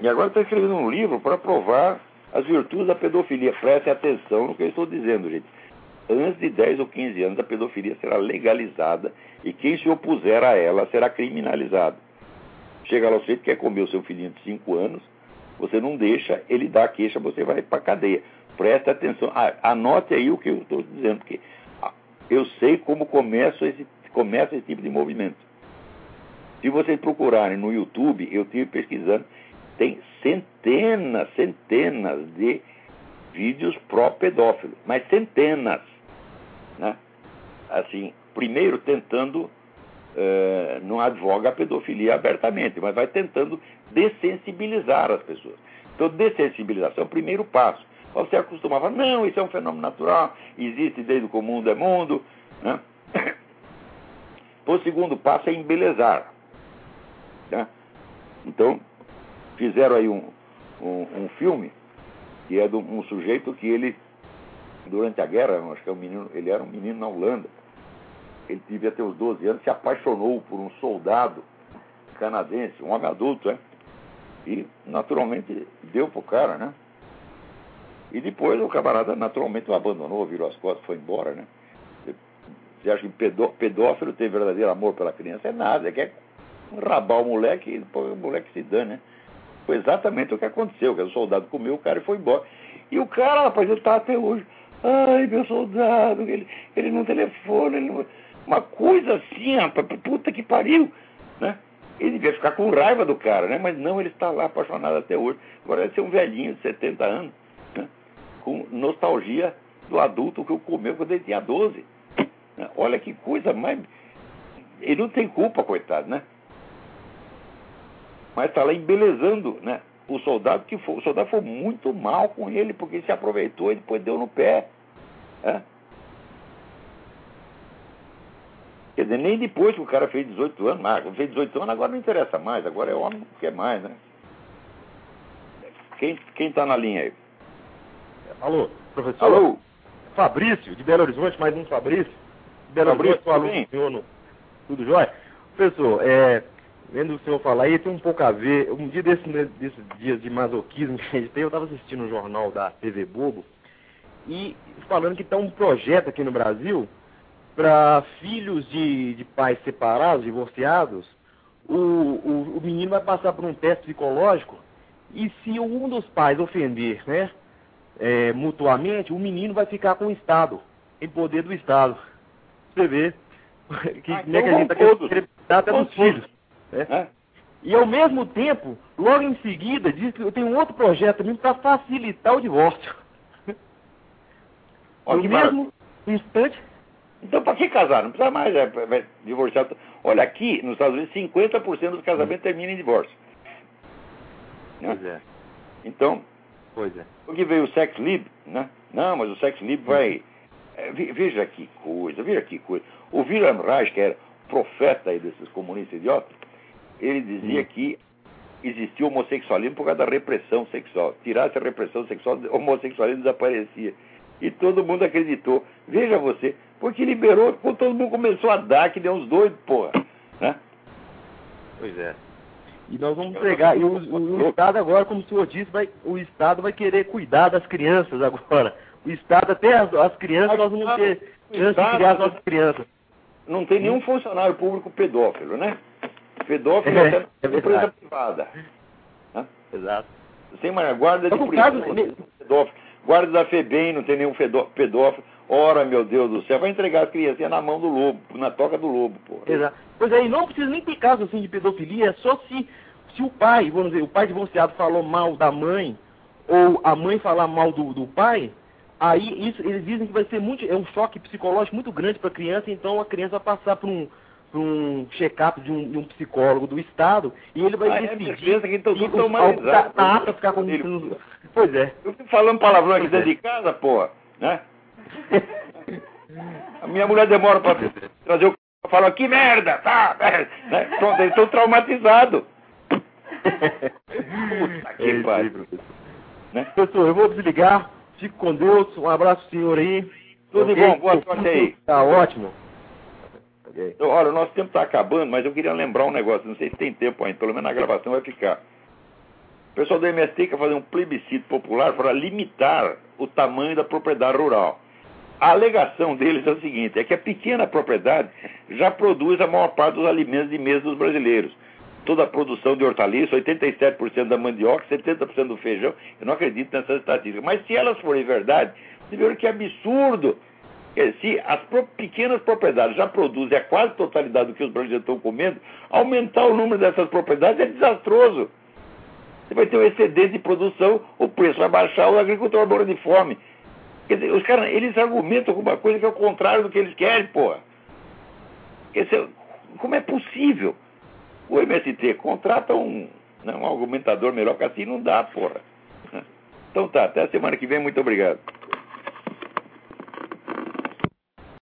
S2: E agora está escrevendo um livro para provar as virtudes da pedofilia. Preste atenção no que eu estou dizendo, gente. Antes de 10 ou 15 anos, a pedofilia será legalizada e quem se opuser a ela será criminalizado. Chega lá, você quer comer o seu filhinho de 5 anos, você não deixa, ele dá a queixa, você vai para a cadeia. Presta atenção, anote aí o que eu estou dizendo, porque eu sei como começa esse, começa esse tipo de movimento. Se vocês procurarem no YouTube, eu estive pesquisando, tem centenas, centenas de vídeos pró-pedófilo, mas centenas. Né? Assim, primeiro tentando é, não advoga a pedofilia abertamente, mas vai tentando dessensibilizar as pessoas. Então, dessensibilização é o primeiro passo. Você acostumava, não, isso é um fenômeno natural, existe desde que o mundo é mundo. Né? O segundo passo é embelezar. Né? Então, fizeram aí um, um, um, filme que é de um sujeito que ele, durante a guerra, acho que é um menino, ele era um menino na Holanda, ele devia ter uns 12 anos, se apaixonou por um soldado canadense, um homem adulto, né? E naturalmente deu pro cara, né? E depois o camarada naturalmente o abandonou, virou as costas, foi embora, né? Você acha que pedó, pedófilo tem verdadeiro amor pela criança? É nada, é que é rabar o moleque e o moleque se dane, né? Foi exatamente o que aconteceu, que o soldado comeu o cara e foi embora. E o cara, rapaz, ele tá até hoje. Ai, meu soldado, ele, ele não telefona, ele não uma coisa assim, rapaz, puta que pariu, né? Ele devia ficar com raiva do cara, né? Mas não, ele está lá apaixonado até hoje. Agora deve ser um velhinho de 70 anos? Com nostalgia do adulto que eu comeu quando ele tinha 12. Né? Olha que coisa mais. Ele não tem culpa, coitado, né? Mas está lá embelezando, né? O soldado que foi, o soldado foi muito mal com ele, porque ele se aproveitou e depois deu no pé. Né? Quer dizer, nem depois que o cara fez 18 anos, mas fez 18 anos agora não interessa mais, agora é homem que quer mais, né? Quem, quem tá na linha aí?
S5: Alô, professor?
S2: Alô?
S5: Fabrício, de Belo Horizonte, mais um Fabrício. De Belo Fabrício, Horizonte, aluno, senhor, no, tudo jóia? Professor, é, vendo o senhor falar aí, tem um pouco a ver. Um dia desses, desses dias de masoquismo que a gente tem, eu estava assistindo um jornal da TV Bobo e falando que está um projeto aqui no Brasil para filhos de, de pais separados, divorciados, o, o, o, menino vai passar por um teste psicológico e se um dos pais ofender né, é, mutuamente, o menino vai ficar com o Estado, em poder do Estado. Você vê que, ah, como é que a gente está querendo até dos filhos. Né? É. E ao mesmo tempo, logo em seguida, diz que tem um outro projeto também para facilitar o divórcio.
S2: no
S5: mesmo instante,
S2: então, para que casar? Não precisa mais é, é, divorciar. Olha, aqui nos Estados Unidos, 50% dos casamentos terminam em divórcio.
S5: Pois é.
S2: Então,
S5: pois é.
S2: que veio o sex lib, né? Não, mas o sex lib vai. É, veja que coisa, veja que coisa. O Wilhelm Reich, que era profeta aí desses comunistas idiotas, ele dizia hum. que existia homossexualismo por causa da repressão sexual. Tirasse a repressão sexual, o homossexualismo desaparecia. E todo mundo acreditou. Veja você, porque liberou, todo mundo começou a dar, que deu uns doidos, porra. Né?
S5: Pois é. E nós vamos entregar. E o, o, Estado agora, como o senhor disse, vai, o Estado vai querer cuidar das crianças agora. O Estado, até as, as crianças, nós vamos ter chance de criar as nossas crianças.
S2: Não tem nenhum funcionário público pedófilo, né? Pedófilo é, até é empresa privada. Né?
S5: Exato.
S2: Sem mais guarda de polícia, caso, pedófilo. Guarda da FEBEM não tem nenhum pedófilo. Ora, meu Deus do céu, vai entregar as crianças na mão do lobo, na toca do lobo, pô.
S5: Exato. Pois é, e não precisa nem ter caso assim de pedofilia, é só se, se o pai, vamos dizer, o pai divorciado falou mal da mãe, ou a mãe falar mal do, do pai, aí isso, eles dizem que vai ser muito, é um choque psicológico muito grande para a criança, então a criança vai passar por um, por um check-up de, um, de um, psicólogo do Estado e ele vai ah,
S2: é decidir é que então, se tá,
S5: tá apto a ficar com... Pois é.
S2: Eu fico falando palavrão aqui dentro é. de casa, porra, né? A minha mulher demora para trazer o c... falo, que merda, tá? Né? Pronto, eles estão traumatizados.
S5: Puta que é pariu. Né? Professor, eu vou desligar. Fique com Deus. Um abraço, senhor aí.
S2: Tudo okay. bom, boa sorte aí.
S5: Tá ótimo.
S2: Então, olha, o nosso tempo está acabando, mas eu queria lembrar um negócio. Não sei se tem tempo ainda, pelo menos na gravação vai ficar. O pessoal do MST quer fazer um plebiscito popular para limitar o tamanho da propriedade rural. A alegação deles é o seguinte: é que a pequena propriedade já produz a maior parte dos alimentos de mesa dos brasileiros. Toda a produção de hortaliças, 87% da mandioca, 70% do feijão. Eu não acredito nessas estatísticas. Mas se elas forem verdade, você vê que absurdo. Se as pequenas propriedades já produzem a quase totalidade do que os brasileiros estão comendo, aumentar o número dessas propriedades é desastroso. Você vai ter um excedente de produção, o preço vai baixar, o agricultor vai morrer de fome. Quer dizer, os caras, eles argumentam alguma coisa que é o contrário do que eles querem, porra. Quer dizer, como é possível? O MST contrata um, né, um argumentador melhor que assim, não dá, porra. Então tá, até a semana que vem, muito obrigado.